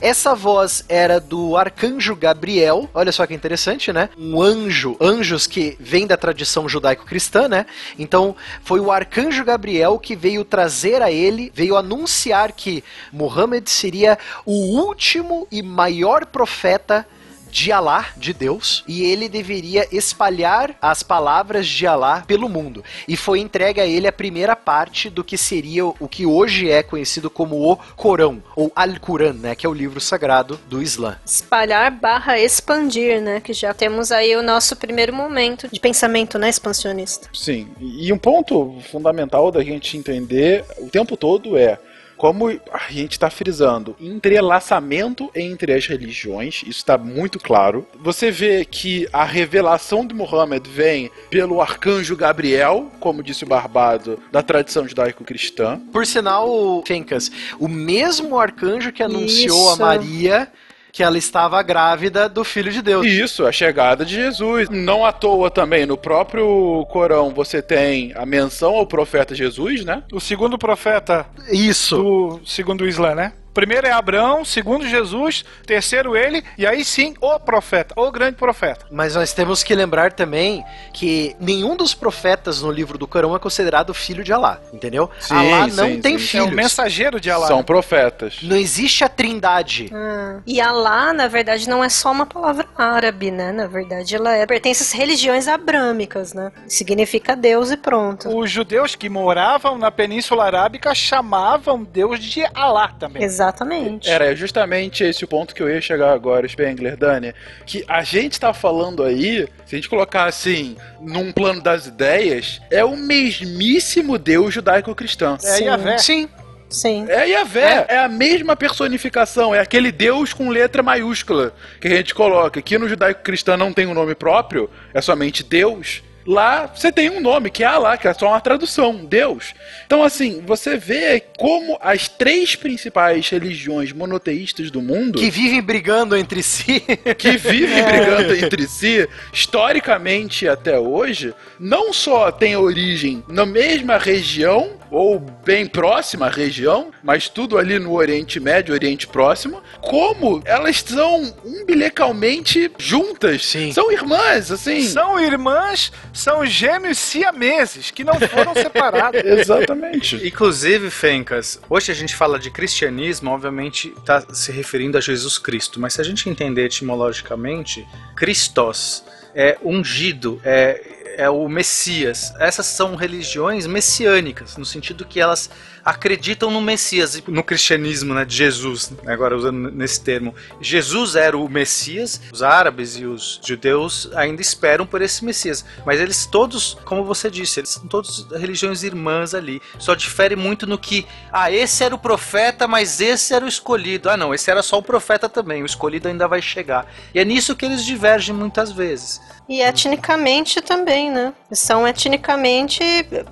Essa voz era do arcanjo Gabriel. Olha só que interessante, né? Um anjo, anjos que vem da tradição judaico-cristã, né? Então, foi o arcanjo Gabriel que veio trazer a ele, veio anunciar que Muhammad seria o último e maior profeta de Alá, de Deus, e ele deveria espalhar as palavras de Alá pelo mundo. E foi entregue a ele a primeira parte do que seria o que hoje é conhecido como o Corão, ou Al-Quran, né, que é o livro sagrado do Islã. Espalhar barra expandir, né? Que já temos aí o nosso primeiro momento de pensamento, né, expansionista. Sim. E um ponto fundamental da gente entender o tempo todo é como a gente está frisando, entrelaçamento entre as religiões, isso está muito claro. Você vê que a revelação de Muhammad vem pelo arcanjo Gabriel, como disse o Barbado, da tradição judaico-cristã. Por sinal, Fencas, o mesmo arcanjo que anunciou Isso. a Maria que ela estava grávida do filho de Deus. Isso, a chegada de Jesus. Não à toa também, no próprio Corão você tem a menção ao profeta Jesus, né? O segundo profeta Isso. do segundo o Islã, né? Primeiro é Abraão, segundo Jesus, terceiro ele, e aí sim o profeta, o grande profeta. Mas nós temos que lembrar também que nenhum dos profetas no livro do Corão é considerado filho de Alá, entendeu? Sim, Alá não sim, tem sim. É filhos. o mensageiro de Alá. São profetas. Não existe a trindade. Ah. E Alá, na verdade, não é só uma palavra árabe, né? Na verdade, ela é, pertence às religiões abrâmicas, né? Significa Deus e pronto. Os judeus que moravam na Península Arábica chamavam Deus de Alá também. Exatamente. Era justamente esse o ponto que eu ia chegar agora, Spengler, Dani. Que a gente tá falando aí, se a gente colocar assim, num plano das ideias, é o mesmíssimo Deus judaico-cristão. É Sim. Yahvé. Sim. Sim. É Yahvé, é. a mesma personificação, é aquele Deus com letra maiúscula que a gente coloca. Aqui no judaico-cristão não tem um nome próprio, é somente Deus. Lá você tem um nome, que é Alá, que é só uma tradução, Deus. Então, assim, você vê como as três principais religiões monoteístas do mundo, Que vivem brigando entre si. que vivem brigando entre si, historicamente até hoje, não só têm origem na mesma região, ou bem próxima à região, mas tudo ali no Oriente Médio, Oriente Próximo, como elas são umbilicalmente juntas. Sim. São irmãs, assim. São irmãs, são gêmeos siameses que não foram separados. Exatamente. Inclusive, Fencas, hoje a gente fala de cristianismo, obviamente está se referindo a Jesus Cristo, mas se a gente entender etimologicamente, Christos é ungido, é, é o Messias. Essas são religiões messiânicas, no sentido que elas acreditam no Messias, no cristianismo, né, de Jesus, agora usando nesse termo. Jesus era o Messias, os árabes e os judeus ainda esperam por esse Messias, mas eles todos, como você disse, eles são todos religiões irmãs ali. Só difere muito no que, ah, esse era o profeta, mas esse era o escolhido. Ah, não, esse era só o profeta também, o escolhido ainda vai chegar. E é nisso que eles divergem muitas vezes. E etnicamente também, né? São etnicamente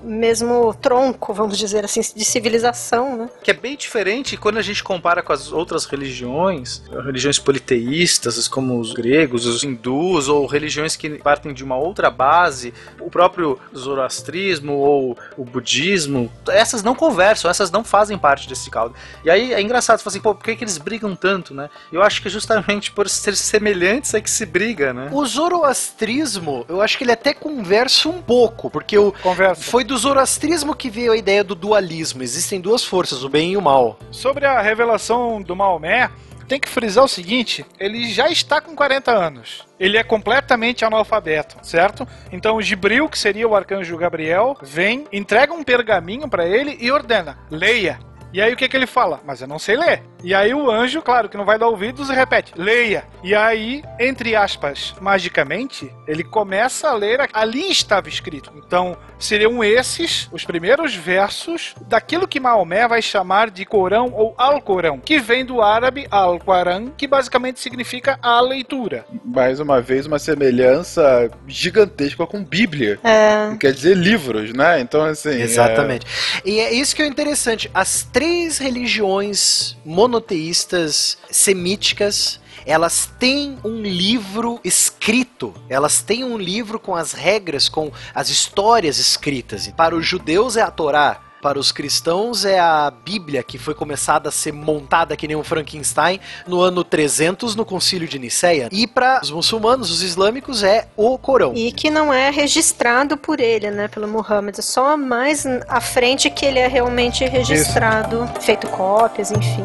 mesmo tronco, vamos dizer assim, de civilização, né? Que é bem diferente quando a gente compara com as outras religiões, religiões politeístas, como os gregos, os hindus, ou religiões que partem de uma outra base, o próprio zoroastrismo ou o budismo, essas não conversam, essas não fazem parte desse caldo. E aí é engraçado, você fala assim, pô, por que, que eles brigam tanto, né? Eu acho que justamente por ser semelhantes é que se briga, né? O zoroastrismo, eu acho que ele até conversa um pouco, porque o, Conversa. foi do zoroastrismo que veio a ideia do dualismo. Existem duas forças, o bem e o mal. Sobre a revelação do Maomé, tem que frisar o seguinte: ele já está com 40 anos. Ele é completamente analfabeto, certo? Então o Gibril, que seria o arcanjo Gabriel, vem, entrega um pergaminho para ele e ordena: leia. E aí o que, que ele fala? Mas eu não sei ler. E aí o anjo, claro que não vai dar ouvidos, e repete: leia. E aí, entre aspas, magicamente, ele começa a ler. Ali estava escrito. Então, seriam esses os primeiros versos daquilo que Maomé vai chamar de Corão ou Alcorão, que vem do árabe Al-Quran, que basicamente significa a leitura. Mais uma vez, uma semelhança gigantesca com Bíblia. É. Quer dizer, livros, né? Então, assim. Exatamente. E é isso que é interessante. As três religiões monoteístas semíticas elas têm um livro escrito, elas têm um livro com as regras, com as histórias escritas. Para os judeus é a Torá, para os cristãos é a Bíblia, que foi começada a ser montada que nem um Frankenstein no ano 300 no Concílio de Nicéia. E para os muçulmanos, os islâmicos, é o Corão. E que não é registrado por ele, né? Pelo Muhammad. É só mais à frente que ele é realmente registrado, feito cópias, enfim,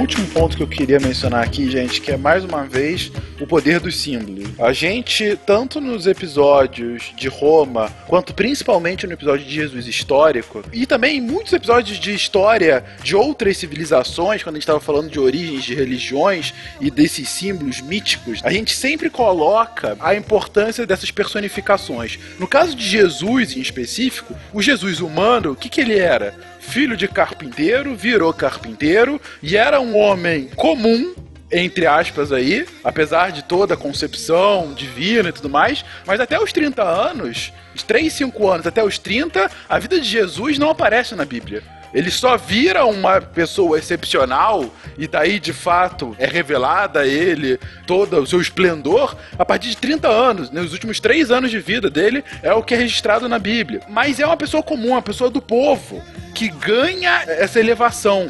Último ponto que eu queria mencionar aqui, gente, que é mais uma vez o poder dos símbolos. A gente, tanto nos episódios de Roma, quanto principalmente no episódio de Jesus histórico, e também em muitos episódios de história de outras civilizações, quando a gente estava falando de origens de religiões e desses símbolos míticos, a gente sempre coloca a importância dessas personificações. No caso de Jesus em específico, o Jesus humano, o que, que ele era? Filho de carpinteiro, virou carpinteiro e era um homem comum. Entre aspas aí, apesar de toda a concepção divina e tudo mais, mas até os 30 anos, de 3, 5 anos até os 30, a vida de Jesus não aparece na Bíblia. Ele só vira uma pessoa excepcional e daí de fato é revelada a ele todo o seu esplendor a partir de 30 anos. Nos últimos 3 anos de vida dele é o que é registrado na Bíblia. Mas é uma pessoa comum, uma pessoa do povo que ganha essa elevação.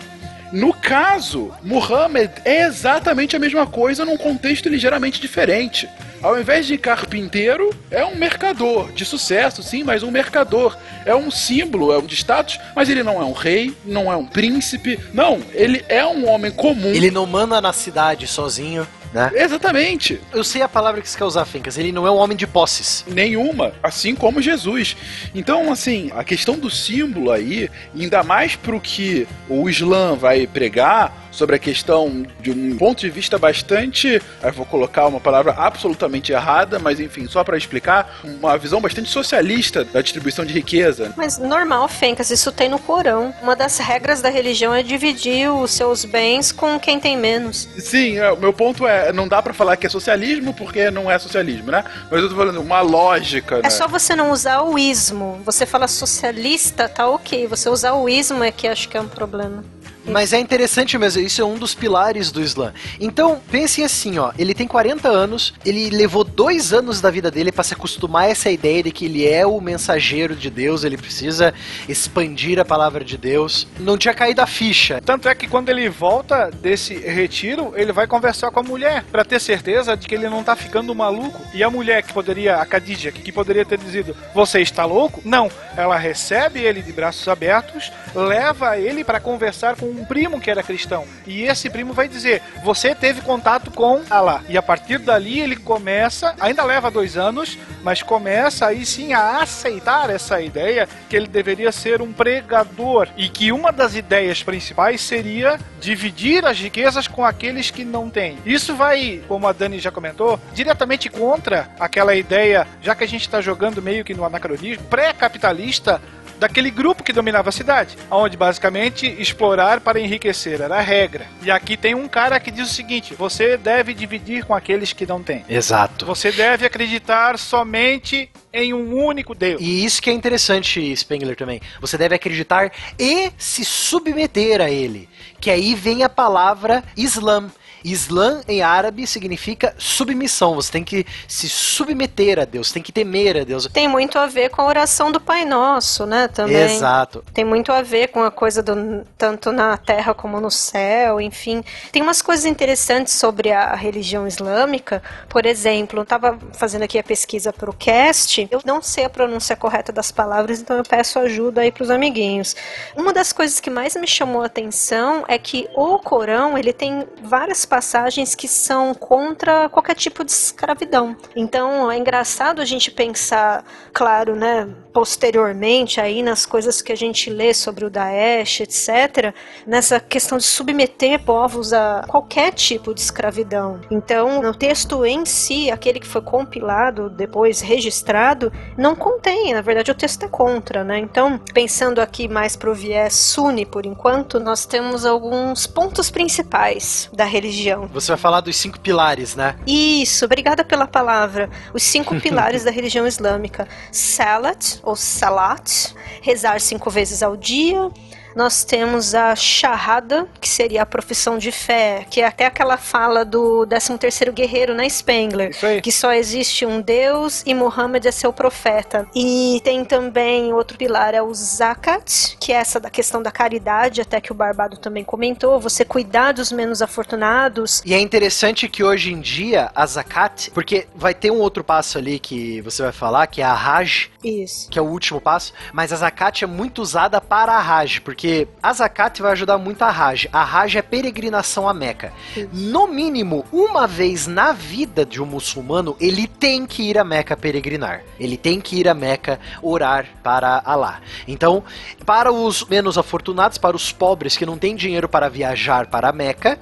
No caso, Muhammad é exatamente a mesma coisa num contexto ligeiramente diferente. Ao invés de carpinteiro, é um mercador de sucesso, sim, mas um mercador. É um símbolo, é um de status, mas ele não é um rei, não é um príncipe. Não, ele é um homem comum. Ele não manda na cidade sozinho. Né? Exatamente. Eu sei a palavra que você quer usar, Fencas. Ele não é um homem de posses. Nenhuma, assim como Jesus. Então, assim, a questão do símbolo aí, ainda mais pro que o Islã vai pregar, sobre a questão de um ponto de vista bastante, eu vou colocar uma palavra absolutamente errada, mas enfim, só para explicar, uma visão bastante socialista da distribuição de riqueza. Mas normal, Fencas, isso tem no Corão. Uma das regras da religião é dividir os seus bens com quem tem menos. Sim, é, o meu ponto é, não dá para falar que é socialismo porque não é socialismo, né? Mas eu tô falando uma lógica, É né? só você não usar o ismo. Você fala socialista, tá ok. Você usar o ismo é que acho que é um problema. Mas é interessante mesmo, isso é um dos pilares do Islã. Então, pensem assim, ó, ele tem 40 anos, ele levou dois anos da vida dele para se acostumar a essa ideia de que ele é o mensageiro de Deus, ele precisa expandir a palavra de Deus. Não tinha caído a ficha. Tanto é que quando ele volta desse retiro, ele vai conversar com a mulher pra ter certeza de que ele não tá ficando maluco. E a mulher que poderia, a Khadija, que poderia ter dizido: "Você está louco?" Não, ela recebe ele de braços abertos, leva ele pra conversar com um primo que era cristão. E esse primo vai dizer: "Você teve contato com Allah". E a partir dali ele começa, ainda leva dois anos, mas começa aí sim a aceitar essa ideia que ele deveria ser um pregador e que uma das ideias principais seria dividir as riquezas com aqueles que não têm. Isso vai, como a Dani já comentou, diretamente contra aquela ideia, já que a gente está jogando meio que no anacronismo pré-capitalista daquele grupo que dominava a cidade, onde basicamente explorar para enriquecer era a regra. E aqui tem um cara que diz o seguinte: você deve dividir com aqueles que não têm. Exato. Você deve acreditar somente em um único Deus. E isso que é interessante, Spengler, também. Você deve acreditar e se submeter a ele. Que aí vem a palavra Islam. Islã em árabe significa submissão. Você tem que se submeter a Deus, tem que temer a Deus. Tem muito a ver com a oração do Pai Nosso, né? Também. Exato. Tem muito a ver com a coisa do tanto na terra como no céu, enfim. Tem umas coisas interessantes sobre a religião islâmica. Por exemplo, eu estava fazendo aqui a pesquisa para o cast. Eu não sei a pronúncia correta das palavras, então eu peço ajuda aí para os amiguinhos. Uma das coisas que mais me chamou a atenção é que o Corão ele tem várias passagens que são contra qualquer tipo de escravidão. Então é engraçado a gente pensar, claro, né, posteriormente aí nas coisas que a gente lê sobre o Daesh, etc, nessa questão de submeter povos a qualquer tipo de escravidão. Então, no texto em si, aquele que foi compilado, depois registrado, não contém, na verdade o texto é contra, né? Então, pensando aqui mais pro viés sunni por enquanto, nós temos alguns pontos principais da religião você vai falar dos cinco pilares, né? Isso, obrigada pela palavra. Os cinco pilares da religião islâmica: Salat, ou Salat, rezar cinco vezes ao dia. Nós temos a Shahada, que seria a profissão de fé, que é até aquela fala do 13º guerreiro, né, Spengler? Que só existe um Deus e Muhammad é seu profeta. E tem também outro pilar, é o Zakat, que é essa da questão da caridade, até que o Barbado também comentou, você cuidar dos menos afortunados. E é interessante que hoje em dia a Zakat, porque vai ter um outro passo ali que você vai falar, que é a Hajj, Isso. que é o último passo, mas a Zakat é muito usada para a Hajj, porque a Zakat vai ajudar muito a Hajj. A Hajj é peregrinação a Meca. No mínimo, uma vez na vida de um muçulmano, ele tem que ir a Meca peregrinar. Ele tem que ir a Meca orar para Allah. Então, para os menos afortunados, para os pobres que não têm dinheiro para viajar para a Meca,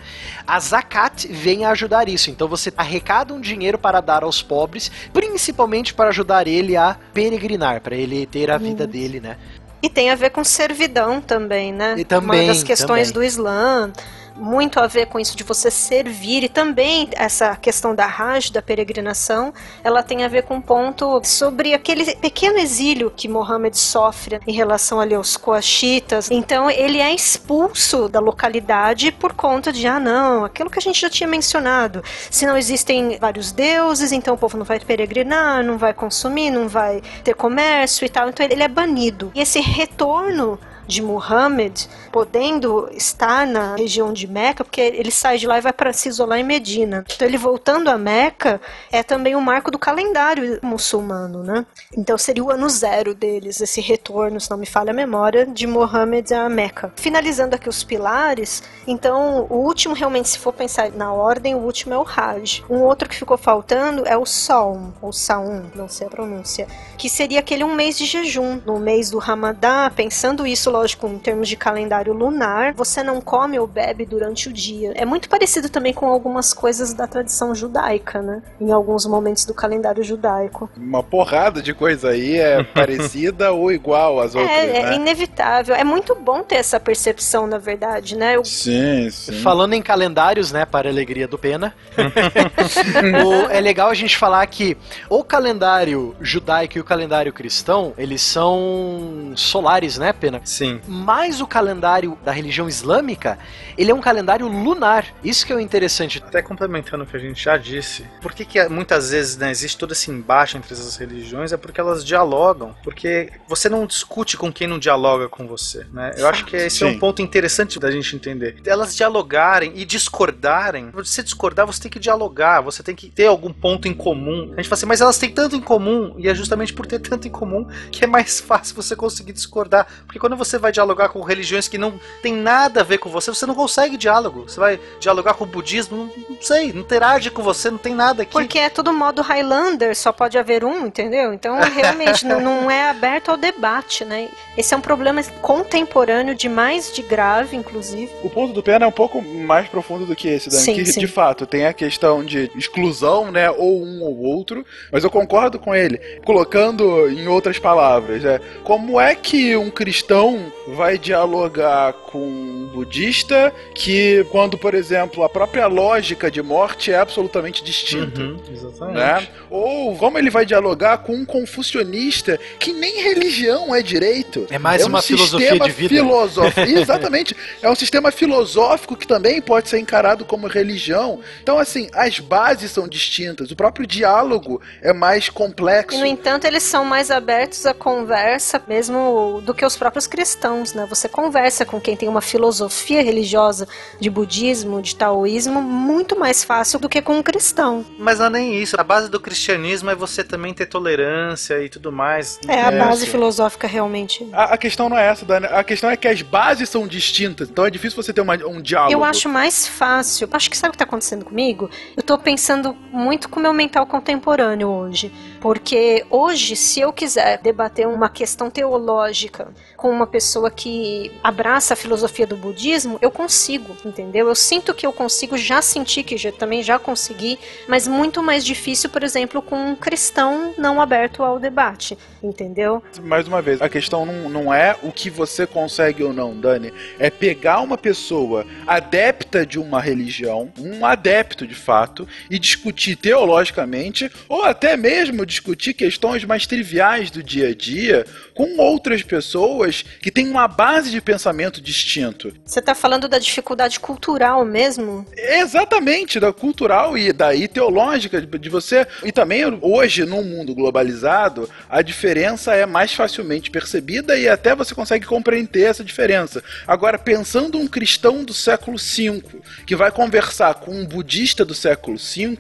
a Zakat vem a ajudar isso. Então você arrecada um dinheiro para dar aos pobres, principalmente para ajudar ele a peregrinar, para ele ter a vida dele, né? E tem a ver com servidão também, né? E também, Uma das questões também. do Islã. Muito a ver com isso de você servir e também essa questão da Hajj, da peregrinação, ela tem a ver com um ponto sobre aquele pequeno exílio que Mohammed sofre em relação ali aos coaxitas. Então ele é expulso da localidade por conta de, ah não, aquilo que a gente já tinha mencionado. Se não existem vários deuses, então o povo não vai peregrinar, não vai consumir, não vai ter comércio e tal. Então ele é banido. E esse retorno de Muhammad, podendo estar na região de Meca, porque ele sai de lá e vai para se isolar em Medina. Então ele voltando a Meca é também um marco do calendário muçulmano, né? Então seria o ano zero deles, esse retorno, se não me falha a memória, de Muhammad a Meca. Finalizando aqui os pilares, então o último realmente, se for pensar na ordem, o último é o Hajj. Um outro que ficou faltando é o Saum, ou Saum, não sei a pronúncia, que seria aquele um mês de jejum, no mês do Ramadã, pensando isso, lógico, em termos de calendário lunar, você não come ou bebe durante o dia. É muito parecido também com algumas coisas da tradição judaica, né? Em alguns momentos do calendário judaico. Uma porrada de coisa aí é parecida ou igual às outras, É, é né? inevitável. É muito bom ter essa percepção, na verdade, né? Eu- Sim, sim. Falando em calendários, né, para a alegria do Pena, o- é legal a gente falar que o calendário judaico e o calendário cristão, eles são solares, né, Pena? Sim. Sim. Mas o calendário da religião islâmica, ele é um calendário lunar. Isso que é o interessante. Até complementando o que a gente já disse, por que, que muitas vezes né, existe todo esse embate entre essas religiões? É porque elas dialogam. Porque você não discute com quem não dialoga com você. Né? Eu acho que esse é Sim. um ponto interessante da gente entender. Elas dialogarem e discordarem. Você discordar, você tem que dialogar, você tem que ter algum ponto em comum. A gente fala assim, mas elas têm tanto em comum, e é justamente por ter tanto em comum que é mais fácil você conseguir discordar. Porque quando você vai dialogar com religiões que não tem nada a ver com você, você não consegue diálogo. Você vai dialogar com o budismo, não, não sei, não interage com você, não tem nada aqui. Porque é tudo modo Highlander, só pode haver um, entendeu? Então, realmente, não, não é aberto ao debate, né? Esse é um problema contemporâneo de mais de grave, inclusive. O ponto do Pena é um pouco mais profundo do que esse, Dani. Sim, que, sim. de fato, tem a questão de exclusão, né? Ou um ou outro. Mas eu concordo com ele. Colocando em outras palavras, né? Como é que um cristão vai dialogar com um budista que, quando, por exemplo, a própria lógica de morte é absolutamente distinta? Uhum, exatamente. né? Ou como ele vai dialogar com um confucionista que nem religião é direito. É mais um uma filosofia sistema de vida. filosófico. Exatamente. É um sistema filosófico que também pode ser encarado como religião. Então, assim, as bases são distintas. O próprio diálogo é mais complexo. E, no entanto, eles são mais abertos à conversa mesmo do que os próprios cristãos, né? Você conversa com quem tem uma filosofia religiosa de budismo, de taoísmo, muito mais fácil do que com um cristão. Mas não é nem isso. A base do cristianismo é você também ter tolerância e tudo mais. É a base filosófica realmente. A, a questão não é essa, Dani. A questão é que as bases são distintas. Então é difícil você ter uma- um diálogo. Eu acho mais fácil. Acho que sabe o que está acontecendo comigo? Eu tô pensando muito com o meu mental contemporâneo hoje. Porque hoje, se eu quiser debater uma questão teológica com uma pessoa que abraça a filosofia do budismo, eu consigo, entendeu? Eu sinto que eu consigo, já senti que já, também já consegui, mas muito mais difícil, por exemplo, com um cristão não aberto ao debate, entendeu? mais uma vez, a questão não, não é o que você consegue ou não, Dani. É pegar uma pessoa adepta de uma religião, um adepto de fato, e discutir teologicamente, ou até mesmo discutir questões mais triviais do dia a dia com outras pessoas que têm uma base de pensamento distinto. Você está falando da dificuldade cultural mesmo? Exatamente, da cultural e daí teológica, de você. E também hoje, num mundo globalizado, a diferença é mais facilmente percebida e até você consegue compreender essa diferença. Agora, pensando um cristão do século V, que vai conversar com um budista do século V,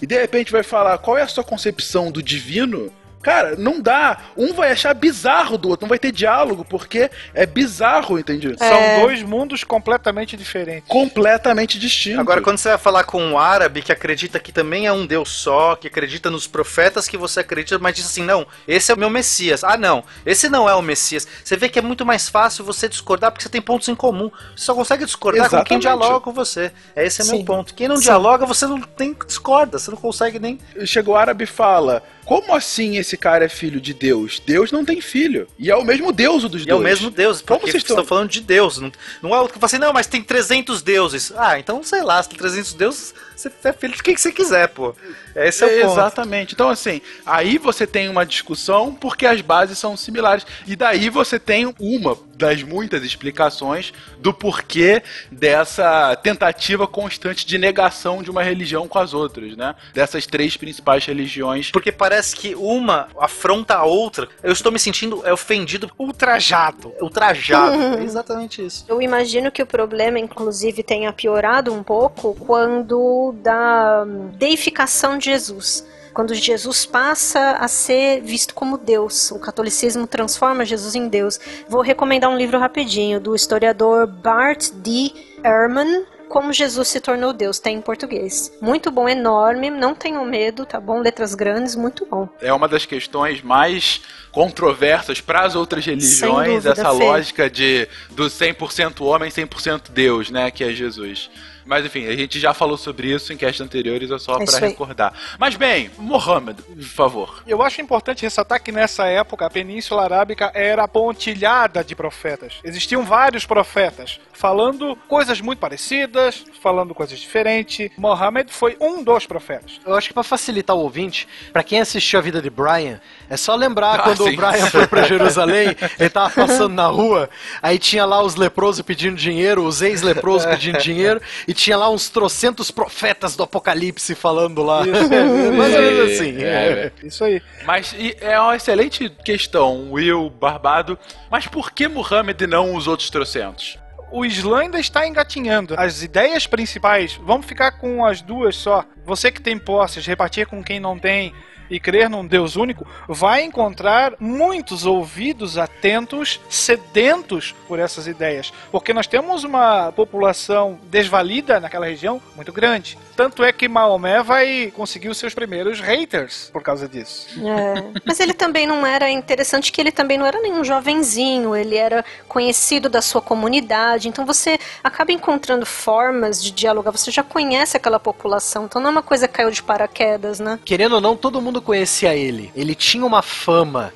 e de repente vai falar qual é a sua concepção do divino. Cara, não dá. Um vai achar bizarro do outro, não vai ter diálogo, porque é bizarro, entende? São dois mundos completamente diferentes. Completamente distintos. Agora, quando você vai falar com um árabe que acredita que também é um Deus só, que acredita nos profetas que você acredita, mas diz assim: não, esse é o meu Messias. Ah, não, esse não é o Messias. Você vê que é muito mais fácil você discordar porque você tem pontos em comum. Você só consegue discordar com quem Exatamente. dialoga com você. Esse é o meu ponto. Quem não Sim. dialoga, você não tem discorda, você não consegue nem. Chega o árabe e fala: Como assim esse cara é filho de Deus? Deus não tem filho. E é o mesmo Deus o dos E é o dois. mesmo Deus, Como vocês vocês estão falando de Deus. Não, não é outro que fala assim, não, mas tem 300 deuses. Ah, então sei lá, se tem 300 deuses, você é filho de quem que você quiser, pô. Esse é o ponto. Exatamente. Então, assim, aí você tem uma discussão porque as bases são similares. E daí você tem uma das muitas explicações do porquê dessa tentativa constante de negação de uma religião com as outras, né? Dessas três principais religiões. Porque parece que uma afronta a outra. Eu estou me sentindo é, ofendido, Ultrajado. ultrajado. é exatamente isso. Eu imagino que o problema, inclusive, tenha piorado um pouco quando da deificação de Jesus. Quando Jesus passa a ser visto como Deus, o catolicismo transforma Jesus em Deus. Vou recomendar um livro rapidinho do historiador Bart D. Ehrman, Como Jesus se tornou Deus, tem em português. Muito bom, enorme, não tenham medo, tá bom? Letras grandes, muito bom. É uma das questões mais controversas para as outras religiões, dúvida, essa Fê. lógica de do 100% homem, 100% Deus, né, que é Jesus. Mas enfim, a gente já falou sobre isso em castes anteriores, é só É para recordar. Mas bem, Mohammed, por favor. Eu acho importante ressaltar que nessa época a Península Arábica era pontilhada de profetas. Existiam vários profetas falando coisas muito parecidas, falando coisas diferentes. Mohammed foi um dos profetas. Eu acho que para facilitar o ouvinte, para quem assistiu a vida de Brian, É só lembrar Ah, quando sim. o Brian foi pra Jerusalém, ele tava passando na rua, aí tinha lá os leprosos pedindo dinheiro, os ex-leprosos pedindo dinheiro, e tinha lá uns trocentos profetas do Apocalipse falando lá. Mais ou menos assim. É, Isso aí. Mas e é uma excelente questão, Will, Barbado. Mas por que Muhammad e não os outros trocentos? O Islã ainda está engatinhando. As ideias principais, vamos ficar com as duas só. Você que tem posses, repartir com quem não tem e crer num Deus único, vai encontrar muitos ouvidos atentos, sedentos por essas ideias. Porque nós temos uma população desvalida naquela região muito grande. Tanto é que Maomé vai conseguir os seus primeiros haters por causa disso. É. Mas ele também não era interessante que ele também não era nenhum jovenzinho, ele era conhecido da sua comunidade, então você acaba encontrando formas de dialogar, você já conhece aquela população, então não é uma coisa que caiu de paraquedas, né? Querendo ou não, todo mundo conhecia ele. Ele tinha uma fama.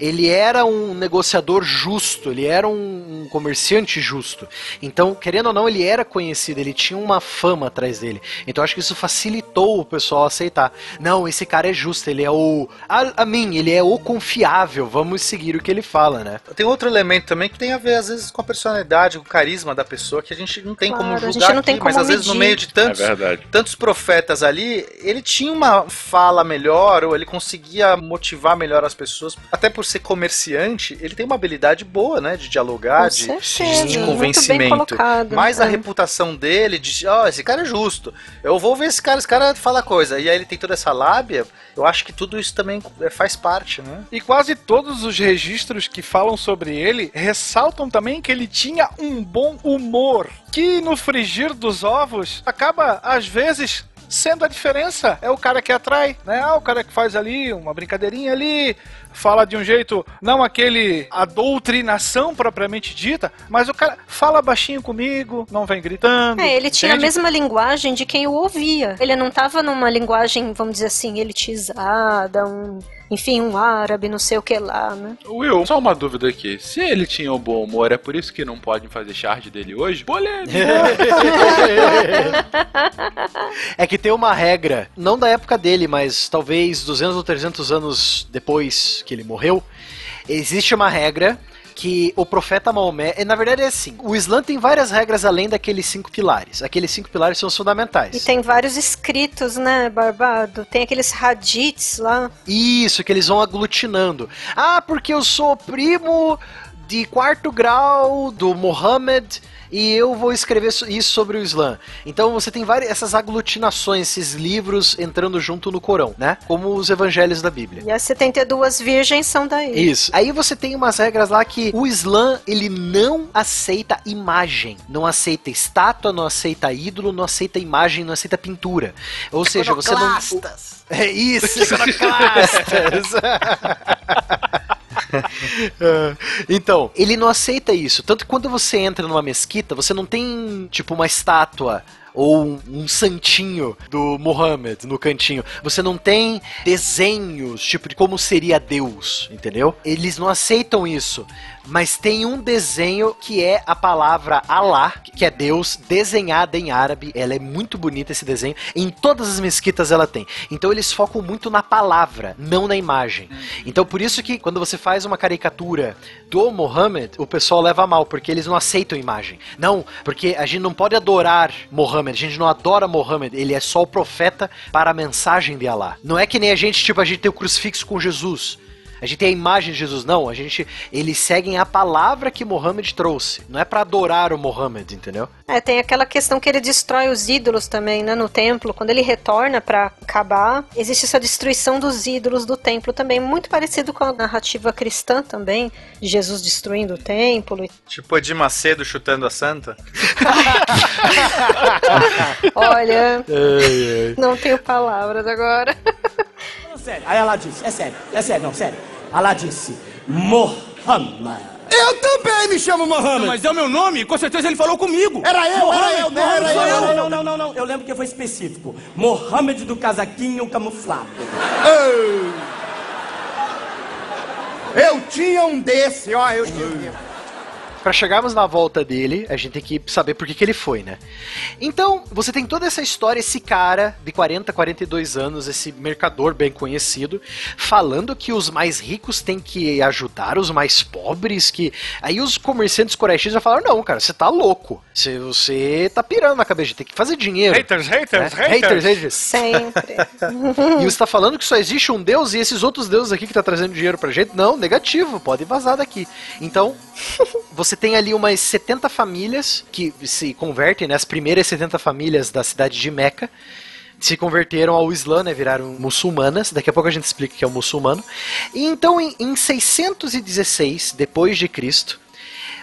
Ele era um negociador justo, ele era um, um comerciante justo. Então, querendo ou não, ele era conhecido, ele tinha uma fama atrás dele. Então, acho que isso facilitou o pessoal a aceitar. Não, esse cara é justo, ele é o. A, a mim, ele é o confiável, vamos seguir o que ele fala, né? Tem outro elemento também que tem a ver, às vezes, com a personalidade, com o carisma da pessoa, que a gente não tem Claro, como a julgar gente não aqui, tem mas como às vezes no medir. meio de tantos, É verdade. tantos profetas ali, ele tinha uma fala melhor, ou ele conseguia motivar melhor as pessoas. Até por ser comerciante, ele tem uma habilidade boa, né? De dialogar, de, de convencimento. Mas a É. reputação dele, de, ó, esse cara é justo. Eu vou ver esse cara, esse cara fala coisa. E aí ele tem toda essa lábia. Eu acho que tudo isso também é, faz parte, né? E quase todos os registros que falam sobre ele ressaltam também que ele tinha um bom humor, que no frigir dos ovos acaba às vezes sendo a diferença. É o cara que atrai, né? Ah, o cara que faz ali uma brincadeirinha ali, fala de um jeito, não aquele a doutrinação propriamente dita, mas o cara fala baixinho comigo, não vem gritando. É, ele tinha a entende? mesma linguagem de quem o ouvia. Ele não tava numa linguagem, vamos dizer assim, elitizada, um, enfim, um árabe, não sei o que lá, né? Will, só uma dúvida aqui. Se ele tinha um bom humor, é por isso que não podem fazer charge dele hoje? Polêmica. É que tem uma regra, não da época dele, mas talvez 200 ou 300 anos depois que ele morreu, existe uma regra que o profeta Maomé, e na verdade é assim, o Islã tem várias regras além daqueles cinco pilares. Aqueles cinco pilares são os fundamentais. E tem vários escritos, né, Barbado? Tem aqueles hadiths lá. Isso, que eles vão aglutinando. Ah, porque eu sou primo de quarto grau do Mohammed e eu vou escrever so- isso sobre o Islã. Então você tem várias essas aglutinações, esses livros entrando junto no Corão, né? Como os evangelhos da Bíblia. E as 72 virgens são daí. Isso. Aí você tem umas regras lá que o Islã, ele não aceita imagem. Não aceita estátua, não aceita ídolo, não aceita imagem, não aceita pintura. Ou seja, você não... É isso, iconoclastas. É. então, ele não aceita isso. Tanto que quando você entra numa mesquita, você não tem, tipo, uma estátua ou um, um santinho do Mohammed no cantinho. Você não tem desenhos, tipo, de como seria Deus, entendeu? Eles não aceitam isso. Mas tem um desenho que é a palavra Allah, que é Deus, desenhada em árabe. Ela é muito bonita esse desenho. Em todas as mesquitas ela tem. Então eles focam muito na palavra, não na imagem. Então por isso que quando você faz uma caricatura do Mohammed, o pessoal leva mal, porque eles não aceitam imagem. Não, porque a gente não pode adorar Mohammed, a gente não adora Mohammed, ele é só o profeta para a mensagem de Allah. Não é que nem a gente, tipo, a gente tem o crucifixo com Jesus. A gente tem a imagem de Jesus, não. A gente, eles seguem a palavra que Mohammed trouxe. Não é para adorar o Mohammed, entendeu? É, tem aquela questão que ele destrói os ídolos também, né, no templo. Quando ele retorna pra acabar, existe essa destruição dos ídolos do templo também, muito parecido com a narrativa cristã também, de Jesus destruindo o templo. Tipo Edir Macedo chutando a santa. Olha, não tenho palavras agora. Sério. Aí ela disse, é sério, é sério, não, sério. Ela disse, Mohammed. Eu também me chamo Mohammed. Mas é o meu nome, com certeza ele falou comigo. Era eu, era eu, não era eu. Não, não, não, não, não, eu lembro que foi específico. Mohammed do casaquinho camuflado. Eu tinha um desse, ó, eu tinha um desse. Pra chegarmos na volta dele, a gente tem que saber por que, que ele foi, né? Então, você tem toda essa história, esse cara de 40, 42 anos, esse mercador bem conhecido, falando que os mais ricos têm que ajudar os mais pobres, que... Aí os comerciantes coreanos já falaram, não, cara, você tá louco. Você, você tá pirando na cabeça, tem que fazer dinheiro. Haters, haters, né? haters. haters, haters. Sempre. E você tá falando que só existe um deus e esses outros deuses aqui que tá trazendo dinheiro pra gente? Não, negativo, pode vazar daqui. Então, você tem ali umas 70 famílias que se convertem, né? As primeiras 70 famílias da cidade de Meca se converteram ao Islã, né? Viraram muçulmanas. Daqui a pouco a gente explica o que é o muçulmano. E então, em, em 616 depois de Cristo,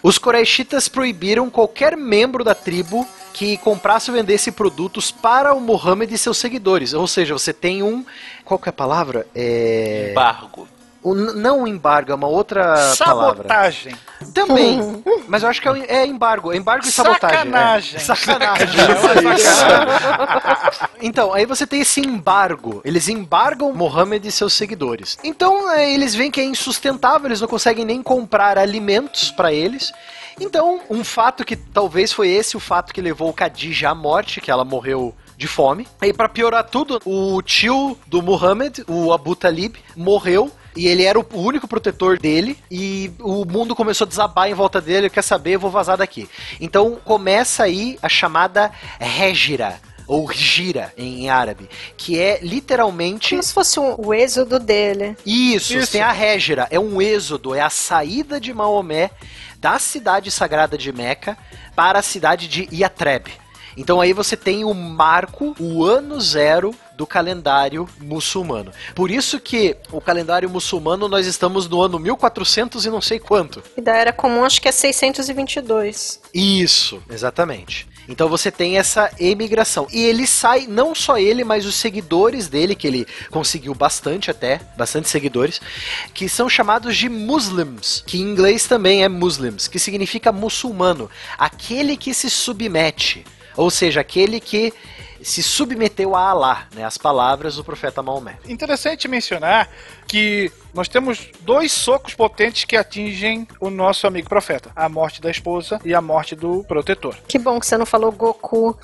os corexitas proibiram qualquer membro da tribo que comprasse ou vendesse produtos para o Muhammad e seus seguidores. Ou seja, você tem um. Qual que é a palavra? É. Embargo. O, não embargo, é uma outra palavra. Sabotagem. Também. Mas eu acho que é, é embargo. É embargo e sabotagem. Sacanagem. É. Sacanagem. então, aí você tem esse embargo. Eles embargam Mohammed e seus seguidores. Então, é, eles veem que é insustentável, eles não conseguem nem comprar alimentos para eles. Então, um fato que talvez foi esse o fato que levou Khadija à morte, que ela morreu de fome. E pra piorar tudo, o tio do Muhammad, o Abu Talib, morreu e ele era o único protetor dele e o mundo começou a desabar em volta dele, quer saber, eu vou vazar daqui. Então começa aí a chamada Régira ou gira em árabe, que é literalmente Como se fosse um- o êxodo dele. isso, Isso. tem a Régira, é um êxodo, é a saída de Maomé da cidade sagrada de Meca para a cidade de Yatreb. Então aí você tem o marco, o ano zero do calendário muçulmano. Por isso que o calendário muçulmano nós estamos no ano 1400 e não sei quanto. E da era comum acho que é 622. Isso, exatamente. Então você tem essa emigração. E ele sai, não só ele, mas os seguidores dele, que ele conseguiu bastante até, bastante seguidores, que são chamados de Muslims, que em inglês também é Muslims, que significa muçulmano, aquele que se submete, ou seja, aquele que se submeteu a Alá, né, as palavras do profeta Maomé. Interessante mencionar que nós temos dois socos potentes que atingem o nosso amigo profeta: a morte da esposa e a morte do protetor. Que bom que você não falou Goku.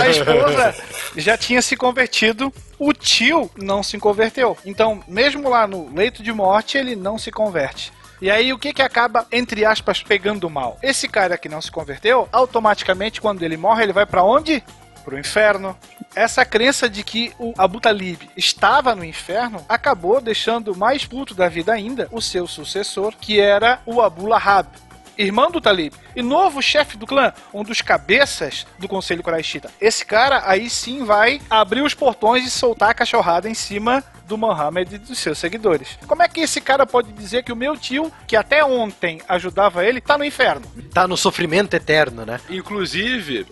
A esposa já tinha se convertido, o tio não se converteu. Então, mesmo lá no leito de morte, ele não se converte. E aí, o que que acaba, entre aspas, pegando mal? Esse cara que não se converteu, automaticamente, quando ele morre, ele vai pra onde? Pro inferno. Essa crença de que o Abu Talib estava no inferno acabou deixando mais puto da vida ainda o seu sucessor, que era o Abu Lahab irmão do Talib, e novo chefe do clã, um dos cabeças do Conselho Quraishita. Esse cara aí sim vai abrir os portões e soltar a cachorrada em cima do Mohammed e dos seus seguidores. Como é que esse cara pode dizer que o meu tio, que até ontem ajudava ele, tá no inferno? Tá no sofrimento eterno, né? Inclusive,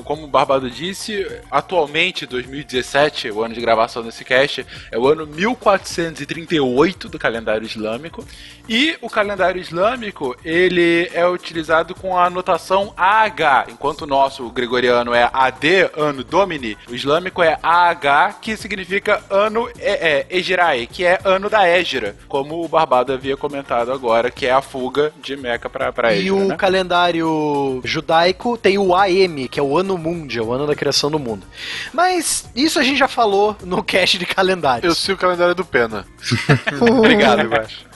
como o Barbado disse, atualmente, 2017, o ano de gravação desse cast, é o ano 1438 do calendário islâmico. E o calendário islâmico, ele é utilizado com a anotação AH, enquanto o nosso o gregoriano é AD, ano Domini, o islâmico é AH, que significa ano é, é, que é ano da Égira, como o Barbado havia comentado agora, que é a fuga de Meca para para E Égira, o né? calendário judaico tem o AM, que é o ano mundi, é o ano da criação do mundo. Mas isso a gente já falou no cast de calendários. Eu sei o calendário do Pena. Obrigado, Ivash.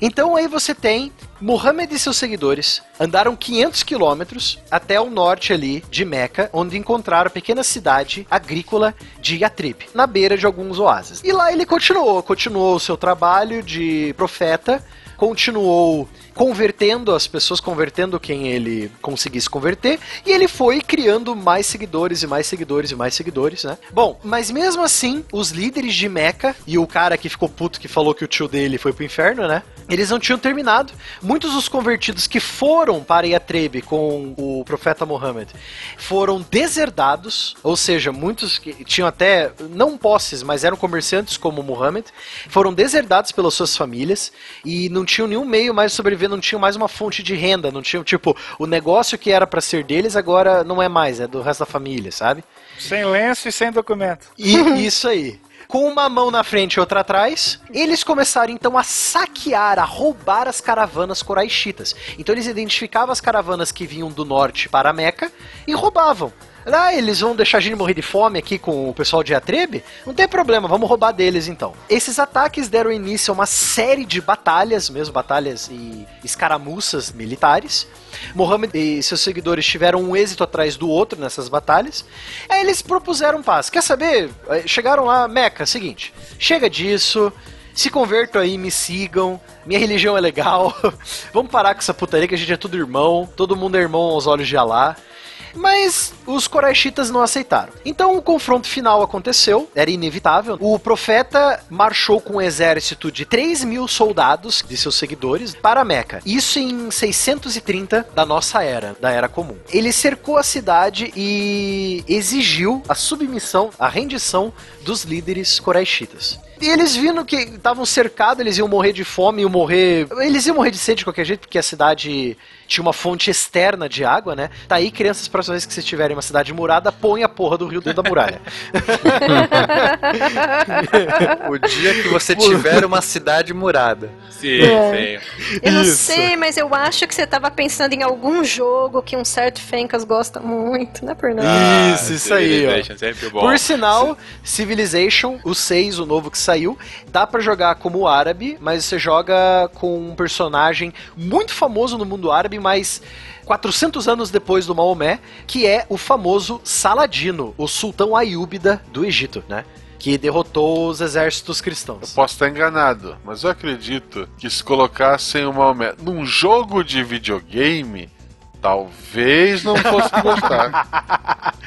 Então aí você tem Muhammad e seus seguidores andaram 500 quilômetros até o norte ali de Meca, onde encontraram a pequena cidade agrícola de Yatrib, na beira de alguns oásis. E lá ele continuou, continuou o seu trabalho de profeta, continuou convertendo as pessoas, convertendo quem ele conseguisse converter, e ele foi criando mais seguidores e mais seguidores e mais seguidores, né? Bom, mas mesmo assim, os líderes de Meca e o cara que ficou puto que falou que o tio dele foi pro inferno, né? Eles não tinham terminado. Muitos dos convertidos que foram para Yatreb com o profeta Muhammad foram deserdados, ou seja, muitos que tinham até não posses, mas eram comerciantes como Muhammad, foram deserdados pelas suas famílias e não tinham nenhum meio mais de sobreviver, não tinham mais uma fonte de renda, não tinham tipo o negócio que era para ser deles agora não é mais, é do resto da família, sabe? Sem lenço e sem documento. E isso aí. com uma mão na frente e outra atrás, eles começaram então a saquear, a roubar as caravanas coraixitas. Então eles identificavam as caravanas que vinham do norte para Meca e roubavam. Ah, eles vão deixar a gente morrer de fome aqui com o pessoal de Atrebe? Não tem problema, vamos roubar deles então. Esses ataques deram início a uma série de batalhas, mesmo batalhas e escaramuças militares. Mohammed e seus seguidores tiveram um êxito atrás do outro nessas batalhas. Aí eles propuseram paz. Quer saber? Eh, Chegaram lá, Meca, seguinte, chega disso. Se convertam aí, me sigam. Minha religião é legal. Vamos parar com essa putaria que a gente é tudo irmão. Todo mundo é irmão aos olhos de Alá. Mas os coraixitas não aceitaram. Então o confronto final aconteceu, era inevitável. O profeta marchou com um exército de 3 mil soldados de seus seguidores para Meca. Isso em 630 da nossa era, da era comum. Ele cercou a cidade e exigiu a submissão, a rendição dos líderes coraixitas. E eles vindo que estavam cercados, eles iam morrer de fome, iam morrer. Eles iam morrer de sede de qualquer jeito, porque a cidade tinha uma fonte externa de água, né? Tá aí, crianças, próxima vez que vocês tiverem uma cidade murada, põe a porra do rio dentro da muralha. O dia que você tiver uma cidade murada. Sim, É. sim. Eu não Isso. sei, mas eu acho que você tava pensando em algum jogo que um certo Fencas gosta muito, não é por nada. Isso, isso aí, ó. Civilization, sempre bom. Por sinal, Civilization, o 6, o novo que saiu, dá pra jogar como árabe, mas você joga com um personagem muito famoso no mundo árabe, mas 400 anos depois do Maomé, que é o famoso Saladino, o sultão Ayúbida do Egito, né? Que derrotou os exércitos cristãos. Posso estar enganado, mas eu acredito que se colocassem o Maomé num jogo de videogame, talvez não fosse gostar.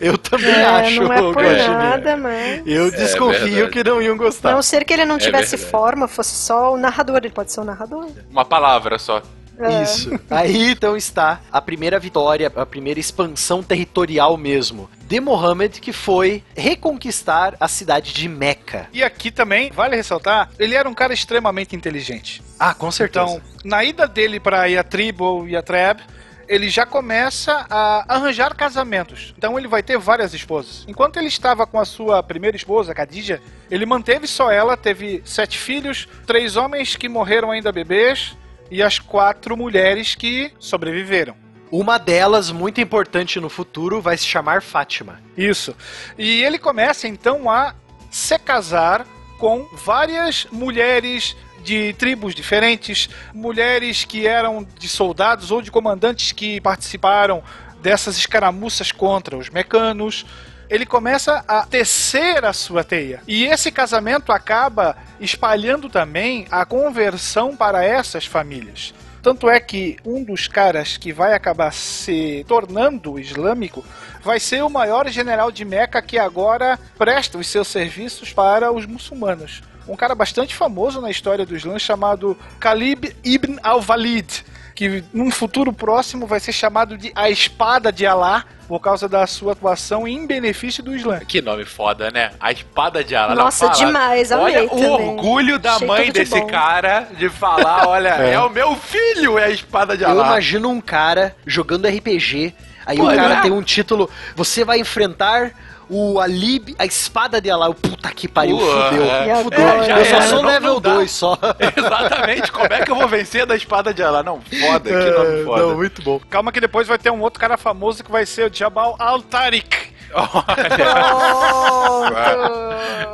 Eu também É, acho, não é por nada, mas. Eu desconfio verdade. que não iam A gostar. não ser que ele não É tivesse verdade. forma, fosse só o narrador. Ele pode ser o narrador. Uma palavra só. É. Isso. Aí então está a primeira vitória, a primeira expansão territorial mesmo de Mohammed, que foi reconquistar a cidade de Meca. E aqui também, vale ressaltar, ele era um cara extremamente inteligente. Ah, com certeza. Então, na ida dele para Yatrib ou Yatreb, ele já começa a arranjar casamentos. Então ele vai ter várias esposas. Enquanto ele estava com a sua primeira esposa, Khadija, ele manteve só ela, teve sete filhos, três homens que morreram ainda bebês e as quatro mulheres que sobreviveram. Uma delas, muito importante no futuro, vai se chamar Fátima. Isso. E ele começa então a se casar com várias mulheres de tribos diferentes, mulheres que eram de soldados ou de comandantes que participaram dessas escaramuças contra os mecanos. Ele começa a tecer a sua teia. E esse casamento acaba espalhando também a conversão para essas famílias. Tanto é que um dos caras que vai acabar se tornando islâmico vai ser o maior general de Meca que agora presta os seus serviços para os muçulmanos. Um cara bastante famoso na história do Islã chamado Khalid ibn al-Walid, que num futuro próximo vai ser chamado de a Espada de Alá por causa da sua atuação em benefício do Islã. Que nome foda, né? A espada de Ala. Nossa, fala. demais, amei Olha o também. orgulho da Achei mãe desse bom. cara de falar, olha, é. É. o meu filho, é a espada de Eu Alá. imagino um cara jogando RPG, aí Pô, o cara né? tem um título, você vai enfrentar o Alib, a espada de Alá. Eu, Puta que pariu, Pô, fudeu. é. Fudeu. É, já eu só sou não- level não dá. 2 só. Exatamente, como é que eu vou vencer da espada de Alá? Não, foda, que nome foda. É, Não, muito bom. Calma que depois vai ter um outro cara famoso que vai ser o Jabal al-Tariq.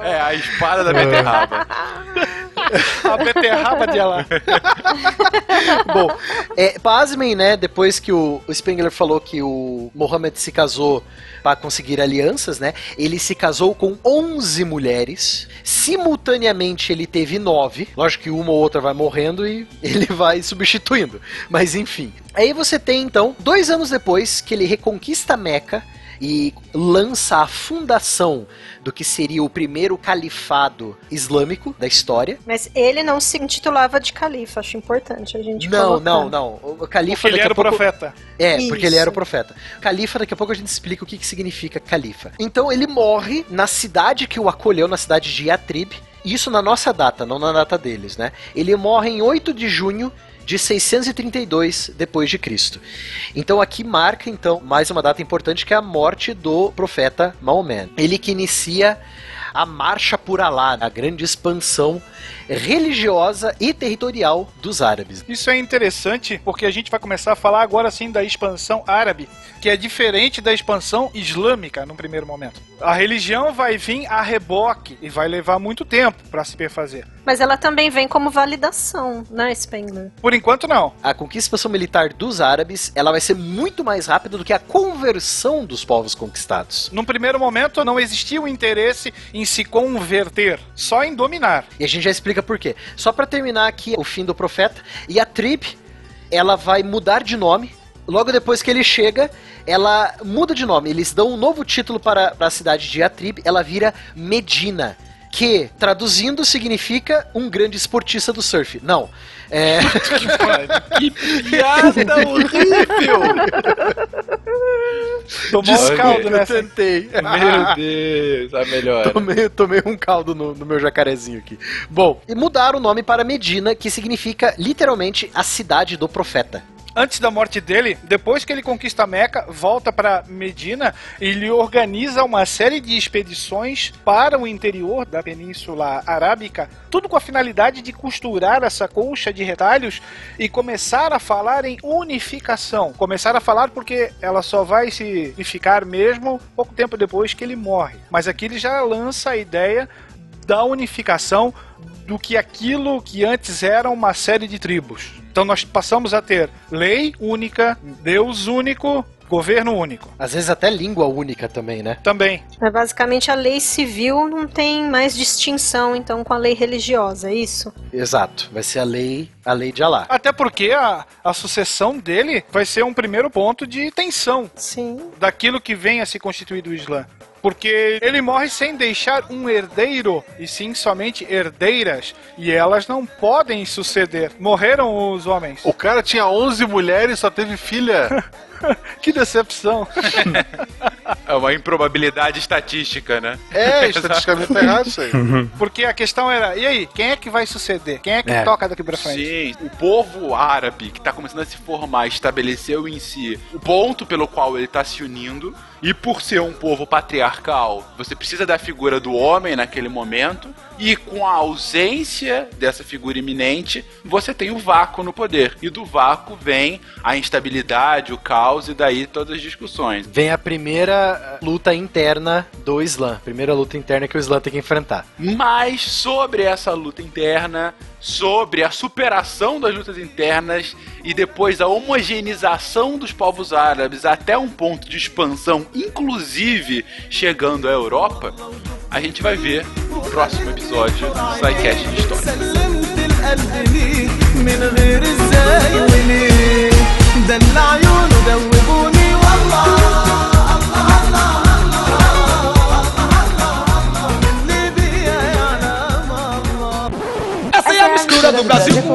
É, a espada da beterraba. A beterraba de Alá. Bom, é, pasmem, né? Depois que o, o Spengler falou que o Mohammed se casou para conseguir alianças, né? Ele se casou com 11 mulheres. Simultaneamente ele teve 9. Lógico que uma ou outra vai morrendo e ele vai substituindo. Mas enfim. Aí você tem então, dois anos depois que ele reconquista Meca e lança a fundação do que seria o primeiro califado islâmico da história. Mas ele não se intitulava de califa, acho importante a gente Não, colocar. não, não. O califa Porque ele daqui era o pouco... profeta. É, porque ele Isso. era o profeta. Califa, daqui a pouco a gente explica o que, que significa califa. Então ele morre na cidade que o acolheu, na cidade de Yatrib. Isso na nossa data, não na data deles, né? Ele morre em 8 de junho de 632 depois de Cristo. Então aqui marca então mais uma data importante que é a morte do profeta Maomé. Ele que inicia a Marcha por Alá, a grande expansão religiosa e territorial dos árabes. Isso é interessante porque a gente vai começar a falar agora sim da expansão árabe, que é diferente da expansão islâmica no primeiro momento. A religião vai vir a reboque e vai levar muito tempo para se perfazer. Mas ela também vem como validação, né, Spengler? Por enquanto, não. A conquista militar dos árabes, ela vai ser muito mais rápida do que a conversão dos povos conquistados. Num primeiro momento, não existia o interesse em se converter, só em dominar. E a gente já explica por quê. Só para terminar aqui o fim do profeta, e a Trib, ela vai mudar de nome. Logo depois que ele chega, ela muda de nome. Eles dão um novo título para, para a cidade de Atrib, ela vira Medina. Que, traduzindo, significa um grande esportista do surf. Não. É. que piada horrível! Tomou um caldo nessa. Eu tentei. Meu Deus, a melhor. Tomei, tomei um caldo no, no, meu jacarezinho aqui. Bom, e mudaram o nome para Medina, que significa literalmente a cidade do profeta antes da morte dele, depois que ele conquista Meca, volta para Medina e ele organiza uma série de expedições para o interior da Península Arábica, tudo com a finalidade de costurar essa colcha de retalhos e começar a falar em unificação. Começar a falar porque ela só vai se unificar mesmo pouco tempo depois que ele morre. Mas aqui ele já lança a ideia da unificação do que aquilo que antes era uma série de tribos. Então nós passamos a ter lei única, Deus único, governo único. Às vezes até língua única também, né? Também. Mas basicamente a lei civil não tem mais distinção então com a lei religiosa, é isso? Exato. Vai ser a lei, a lei de Alá. Até porque a, a sucessão dele vai ser um primeiro ponto de tensão. Sim. Daquilo que vem a se constituir do Islã. Porque ele morre sem deixar um herdeiro, e sim somente herdeiras, e elas não podem suceder. Morreram os homens. O cara tinha 11 mulheres e só teve filha. que decepção. É uma improbabilidade estatística, né? É, estatisticamente tá errado isso aí. Porque a questão era, e aí, quem é que vai suceder? Quem é que é. toca daqui pra frente? Sim, o povo árabe que tá começando a se formar estabeleceu em si o ponto pelo qual ele tá se unindo. E por ser um povo patriarcal, você precisa da figura do homem naquele momento. E com a ausência dessa figura iminente, você tem o vácuo no poder. E do vácuo vem a instabilidade, o caos e daí todas as discussões. Vem a primeira luta interna do Islã. Primeira luta interna que o Islã tem que enfrentar. Mas sobre essa luta interna, sobre a superação das lutas internas e depois a homogeneização dos povos árabes até um ponto de expansão, inclusive chegando à Europa, a gente vai ver no próximo episódio do SciCast de História.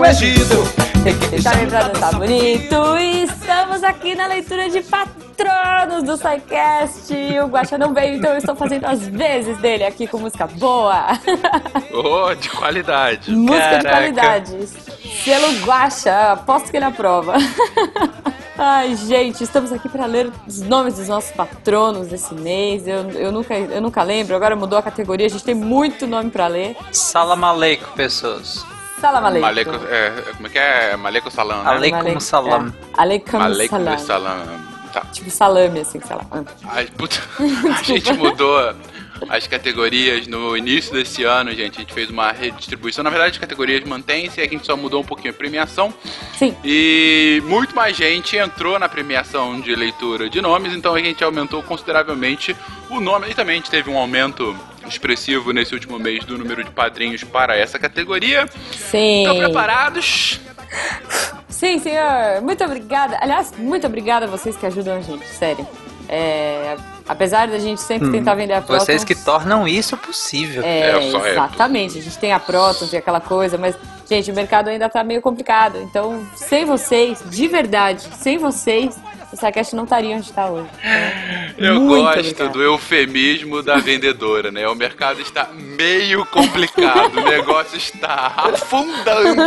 O Egito. Tá tá bonito. E estamos aqui na leitura de patronos do SciCast. O Guaxa não veio, então eu estou fazendo as vezes dele aqui com música boa. Oh, de qualidade. Música Caraca. de qualidade. Selo Guaxa, aposto que ele aprova. Ai, gente, estamos aqui para ler os nomes dos nossos patronos desse mês. Eu, eu, nunca, eu nunca lembro, agora mudou a categoria, a gente tem muito nome para ler. Salam aleikum, pessoas. Salam aleikum. Maleco, é, como é que é? Maleco salam, né? Aleikum salam. É. Aleikum salam. salam. Tá. Tipo salame, assim, sei lá. Ai, puta. A gente mudou as categorias no início desse ano, gente. A gente fez uma redistribuição. Na verdade, as categorias mantêm-se, a gente só mudou um pouquinho a premiação. Sim. E muito mais gente entrou na premiação de leitura de nomes, então a gente aumentou consideravelmente o nome. E também a gente teve um aumento expressivo nesse último mês do número de padrinhos para essa categoria. Sim. Estão preparados? Sim, senhor. Muito obrigada. Aliás, muito obrigada a vocês que ajudam a gente, sério. É, apesar da gente sempre Hum, tentar vender a Protons... Vocês que tornam isso possível. É, exatamente. A gente tem a Protons e aquela coisa, mas, gente, o mercado ainda tá meio complicado. Então, sem vocês, de verdade, sem vocês, o SciCast não estaria onde está hoje. Eu Muito gosto obrigado. do eufemismo da vendedora, né? O mercado está meio complicado, o negócio está afundando.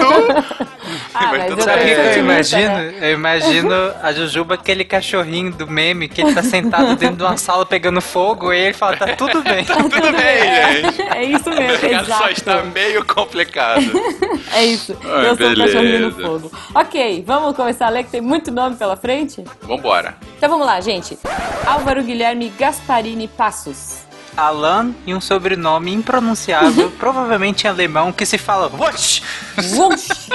Ah, mas eu Sabe o que penso eu otimista, imagino? né? Eu imagino a Jujuba, aquele cachorrinho do meme, que ele tá sentado dentro de uma sala pegando fogo, e ele fala, tá tudo bem. Tudo bem, gente. É isso O mesmo, mercado só exato. está meio complicado. É isso. Ai, eu sou um cachorrinho no beleza. fogo. Ok, vamos começar a ler que tem muito nome pela frente? Vambora. Então vamos lá, gente. Álvaro Guilherme Gasparini Passos. Alan e um sobrenome impronunciável, provavelmente em alemão, que se fala Wush! Wush!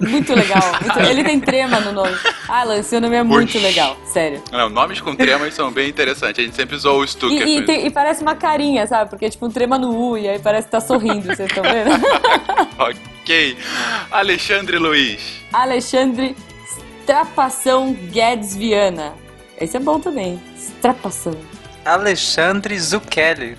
Muito legal. muito- Ele tem trema no nome. Alan, seu nome é muito legal. Sério. Não, nomes com tremas são bem interessantes. A gente sempre usou o E, Stucker. e tem- e parece uma carinha, sabe? Porque é tipo um trema no U e aí parece que tá sorrindo, vocês estão vendo? ok. Alexandre Luiz. Alexandre Strapação Guedes Viana. Esse é bom também. Strapação. Alexandre Zucchelli.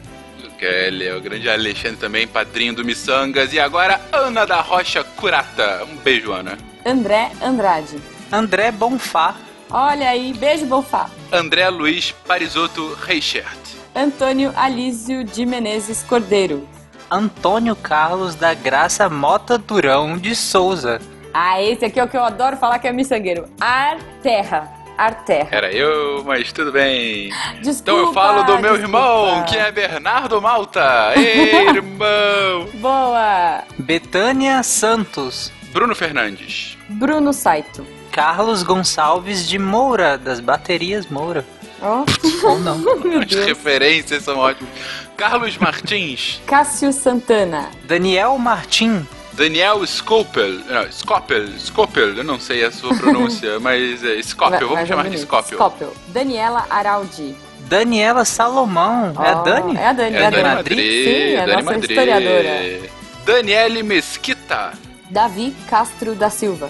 Kelly, é o grande Alexandre também, padrinho do Missangas. E agora, Ana da Rocha Curata. Um beijo, Ana. André Andrade. André Bonfá. Olha aí, beijo, Bonfá. André Luiz Parisotto Reichert. Antônio Alísio de Menezes Cordeiro. Antônio Carlos da Graça Mota Durão de Souza. Ah, esse aqui é o que eu adoro falar que é miçangueiro. Arterra. Arterra. Era eu, mas tudo bem. Desculpa, então eu falo do meu desculpa. irmão, que é Bernardo Malta. Ei, irmão! Boa! Betânia Santos. Bruno Fernandes. Bruno Saito. Carlos Gonçalves de Moura, das baterias Moura. Ó. Ou não. As referências são ótimas. Carlos Martins. Cássio Santana. Daniel Martim. Daniel Scopel. Não, Scopel. Scopel. Eu não sei a sua pronúncia, mas é Scopel. Vamos chamar de. Scopel. Scopel. Daniela Araldi. Daniela Salomão. é a Ó, Dani? É a Dani. É a Dani Dani. Madrid. Sim, é a Dani nossa Madrid. historiadora. Daniele Mesquita. Davi Castro da Silva.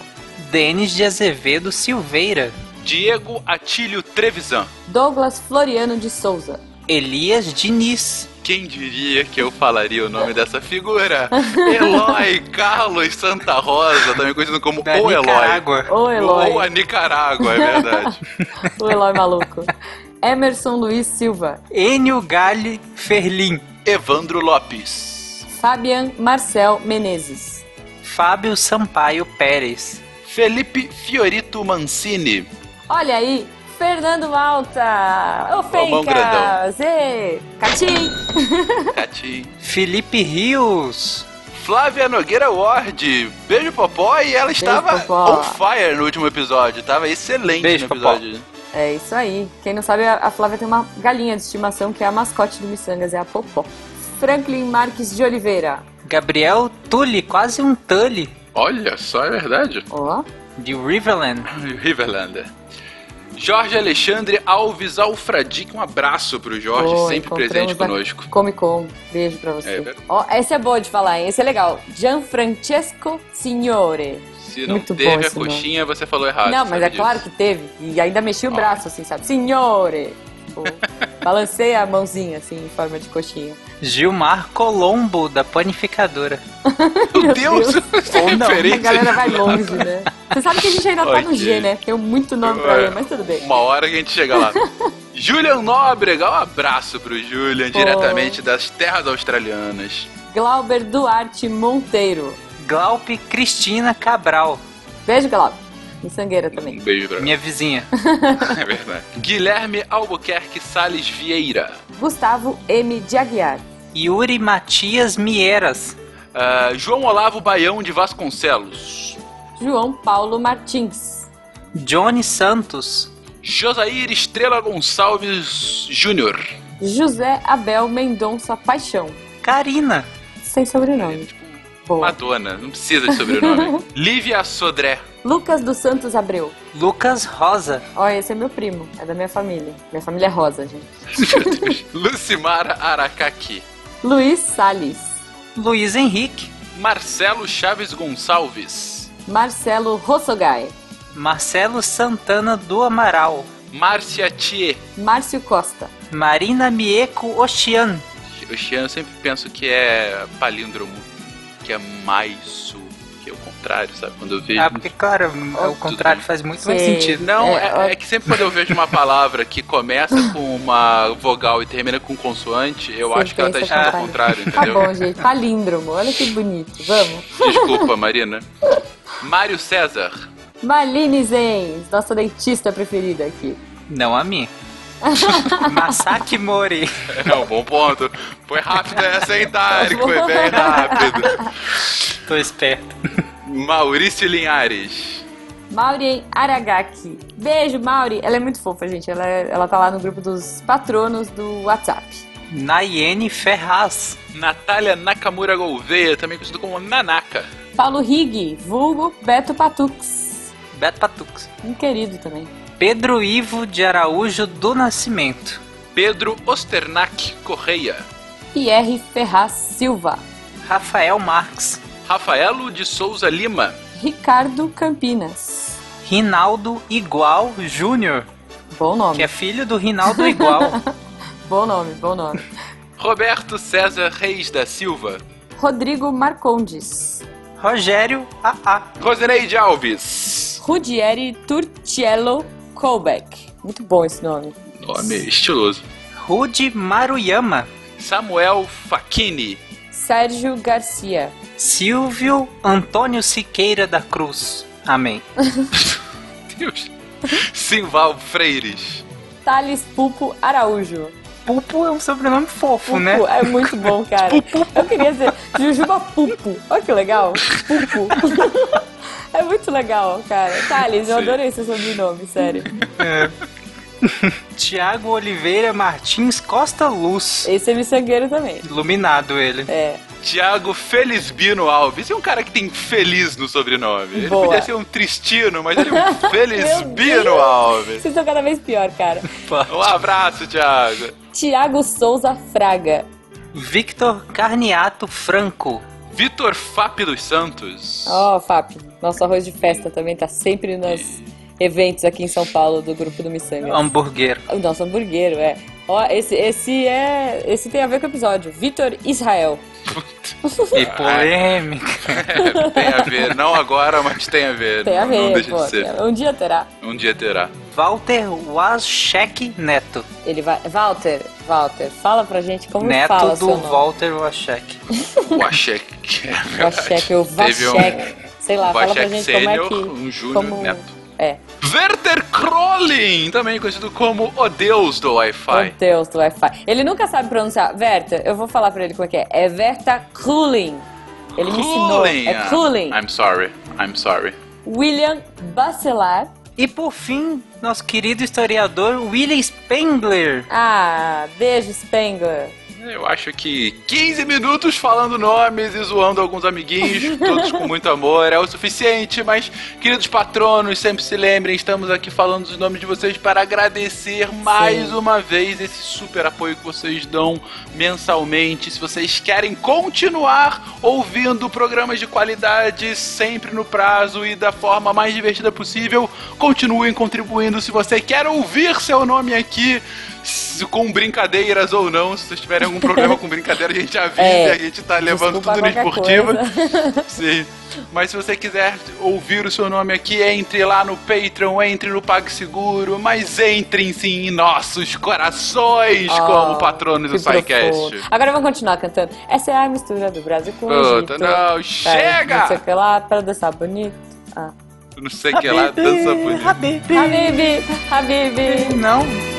Denis de Azevedo Silveira. Diego Atílio Trevisan. Douglas Floriano de Souza. Elias Diniz. Quem diria que eu falaria o nome dessa figura? Eloy Carlos Santa Rosa, também conhecido como Da O Eloy. Nicarágua. Ô, Eloy. Ou a Nicarágua, é verdade. O Eloy maluco. Emerson Luiz Silva. Enio Gali Ferlin. Evandro Lopes. Fabian Marcel Menezes. Fábio Sampaio Pérez. Felipe Fiorito Mancini. Olha aí, Fernando Malta. Ô, mão grandão. Fencas. Ê, Catim. Cati. Felipe Rios. Flávia Nogueira Ward. Beijo, Popó. E ela estava Popó. on fire no último episódio. Tava excelente Beijo, no episódio. É isso aí. Quem não sabe, a Flávia tem uma galinha de estimação que é a mascote do Missangas, é a Popó. Franklin Marques de Oliveira. Gabriel Tully, quase um Tully. Olha só, é verdade. Ó. De Riverland. Riverlander. Jorge Alexandre Alves Alfradique. Um abraço pro Jorge, Ô, sempre presente conosco. Come Com. Beijo pra você. É. Ó, esse é bom de falar, hein? Esse é legal. Gianfrancesco Signore. Se não Muito bom teve a esse nome. coxinha, você falou errado. não, mas é disso. claro que teve. E ainda mexi o braço, assim, sabe? Signore. Tipo, balancei a mãozinha, assim, em forma de coxinha. Gilmar Colombo, da panificadora. Meu Deus! Ou não. A galera vai longe, né? Você sabe que a gente ainda tá no. G, né? Tem muito nome pra ler, mas tudo bem. Uma hora que a gente chega lá. Julian Nóbrega, um abraço pro Julian, diretamente das terras australianas. Glauber Duarte Monteiro. Glaupe Cristina Cabral. Beijo, Glauber. Miçangueira também. Um beijo pra Minha vizinha. É verdade. Guilherme Albuquerque Salles Vieira. Gustavo M. de Aguiar. Yuri Matias Mieras. Ah, João Olavo Baião de Vasconcelos. João Paulo Martins. Johnny Santos. Josair Estrela Gonçalves Júnior. José Abel Mendonça Paixão. Karina. Sem sobrenome. Boa. Madonna, não precisa de sobrenome. Lívia Sodré. Lucas dos Santos Abreu. Lucas Rosa. Ó, esse é meu primo. É da minha família. Minha família é rosa, gente. Lucimara Aracaki. Luiz Salles. Luiz Henrique. Marcelo Chaves Gonçalves. Marcelo Rossogai. Marcelo Santana do Amaral. Márcia Thier. Márcio Costa. Marina Mieco Oxian. O Xian eu sempre penso que é palíndromo, que é mais o que é o contrário, sabe? Quando eu vejo. Ah, porque, claro, o contrário faz muito mais Sim. sentido. Não, É, é, é que sempre quando eu vejo uma palavra que começa com uma vogal e termina com consoante, eu Você acho que ela tá escrita ao contrário, Tá entendeu? bom, gente. Palíndromo. Olha que bonito. Vamos. Desculpa, Marina. Mário César. Marlene Zenz, nossa dentista preferida aqui. Não a mim. Masaki Mori. É um bom ponto. Foi rápido essa, hein, Tarek? Foi bem rápido. Tô esperto. Maurício Linhares. Maureen Aragaki. Beijo, Mauri. Ela é muito fofa, gente. Ela, é- ela tá lá no grupo dos patronos do WhatsApp. Nayene Ferraz. Natália Nakamura Gouveia, também conhecido como Nanaka. Paulo Rig, vulgo Beto Patux. Beto Patux. Um querido também. Pedro Ivo de Araújo do Nascimento. Pedro Osternak Correia. Pierre Ferraz Silva. Rafael Marques. Rafaelo de Souza Lima. Ricardo Campinas. Rinaldo Igual Júnior. Bom nome. Que é filho do Rinaldo Igual. Bom nome, bom nome. Roberto César Reis da Silva. Rodrigo Marcondes. Rogério AA. Rosineide Alves. Rudieri Turciello Colbeck. Muito bom esse nome. Nome estiloso. Rude Maruyama. Samuel Facchini. Sérgio Garcia. Silvio Antônio Siqueira da Cruz. Amém. Deus. Simval Freires. Thales Pupo Araújo. Pupo é um sobrenome fofo, Pupo né? é muito bom, cara. Eu queria dizer Jujuba Pupo. Olha que legal. Pupo. É muito legal, cara. Thales, eu adorei seu sobrenome, sério. É. Tiago Oliveira Martins Costa Luz. Esse é miçangueiro também. Iluminado ele. É. Tiago Felizbino Alves. É um cara que tem feliz no sobrenome. Ele Boa. podia ser um Tristino, mas ele é um Felizbino. Alves. Vocês são cada vez pior, cara. Um abraço, Tiago. Tiago Souza Fraga. Victor Carniato Franco. Vitor Fap dos Santos. Ó, oh, Fap, nosso arroz de festa também tá sempre nos eventos aqui em São Paulo do grupo do Miçanga. Hamburguero. O nosso hamburguero, é. Ó, esse, esse é. Esse tem a ver com o episódio. Vitor Israel. E polêmica. É, tem a ver, não agora, mas tem a ver. Tem a não, não ver, deixa pô. de ser. Um dia terá. Um dia terá. Walter Waschek Neto. Ele vai. Walter, Walter, fala pra gente como Neto fala do seu nome. Walter Waschek. Washek. Wachek, o Teve um Vachek. Sei lá, fala pra gente como é que. um Júnior como... Neto. É. Werther Krollin, também conhecido como o deus do Wi-Fi. Meu Deus do Wi-Fi. Ele nunca sabe pronunciar. Verta, eu vou falar pra ele como é que é. É Verta Krulin. Ele me ensinou. Krollin, É Krulin. I'm sorry, I'm sorry. William Bacelar. E por fim, nosso querido historiador William Spengler. Ah, beijo, Spengler. Eu acho que 15 minutos falando nomes e zoando alguns amiguinhos, todos com muito amor, é o suficiente, mas, queridos patronos, sempre se lembrem, estamos aqui falando os nomes de vocês para agradecer mais uma vez esse super apoio que vocês dão mensalmente. Se vocês querem continuar ouvindo programas de qualidade sempre no prazo e da forma mais divertida possível, continuem contribuindo. Se você quer ouvir seu nome aqui, se- com brincadeiras ou não, se vocês tiverem algum problema com brincadeira, a gente avisa É, e a gente tá levando tudo na esportiva. Sim. Mas se você quiser ouvir o seu nome aqui, entre lá no Patreon, entre no PagSeguro, mas entrem sim em nossos corações Ah, como patronos do. SciCast. Agora vamos continuar cantando. Essa é a mistura do Brasil com o Egito. não, Para chega! Não sei o que lá, para dançar bonito. Ah. Não sei o que lá, dança bonita. Habibi, Habibi. Não.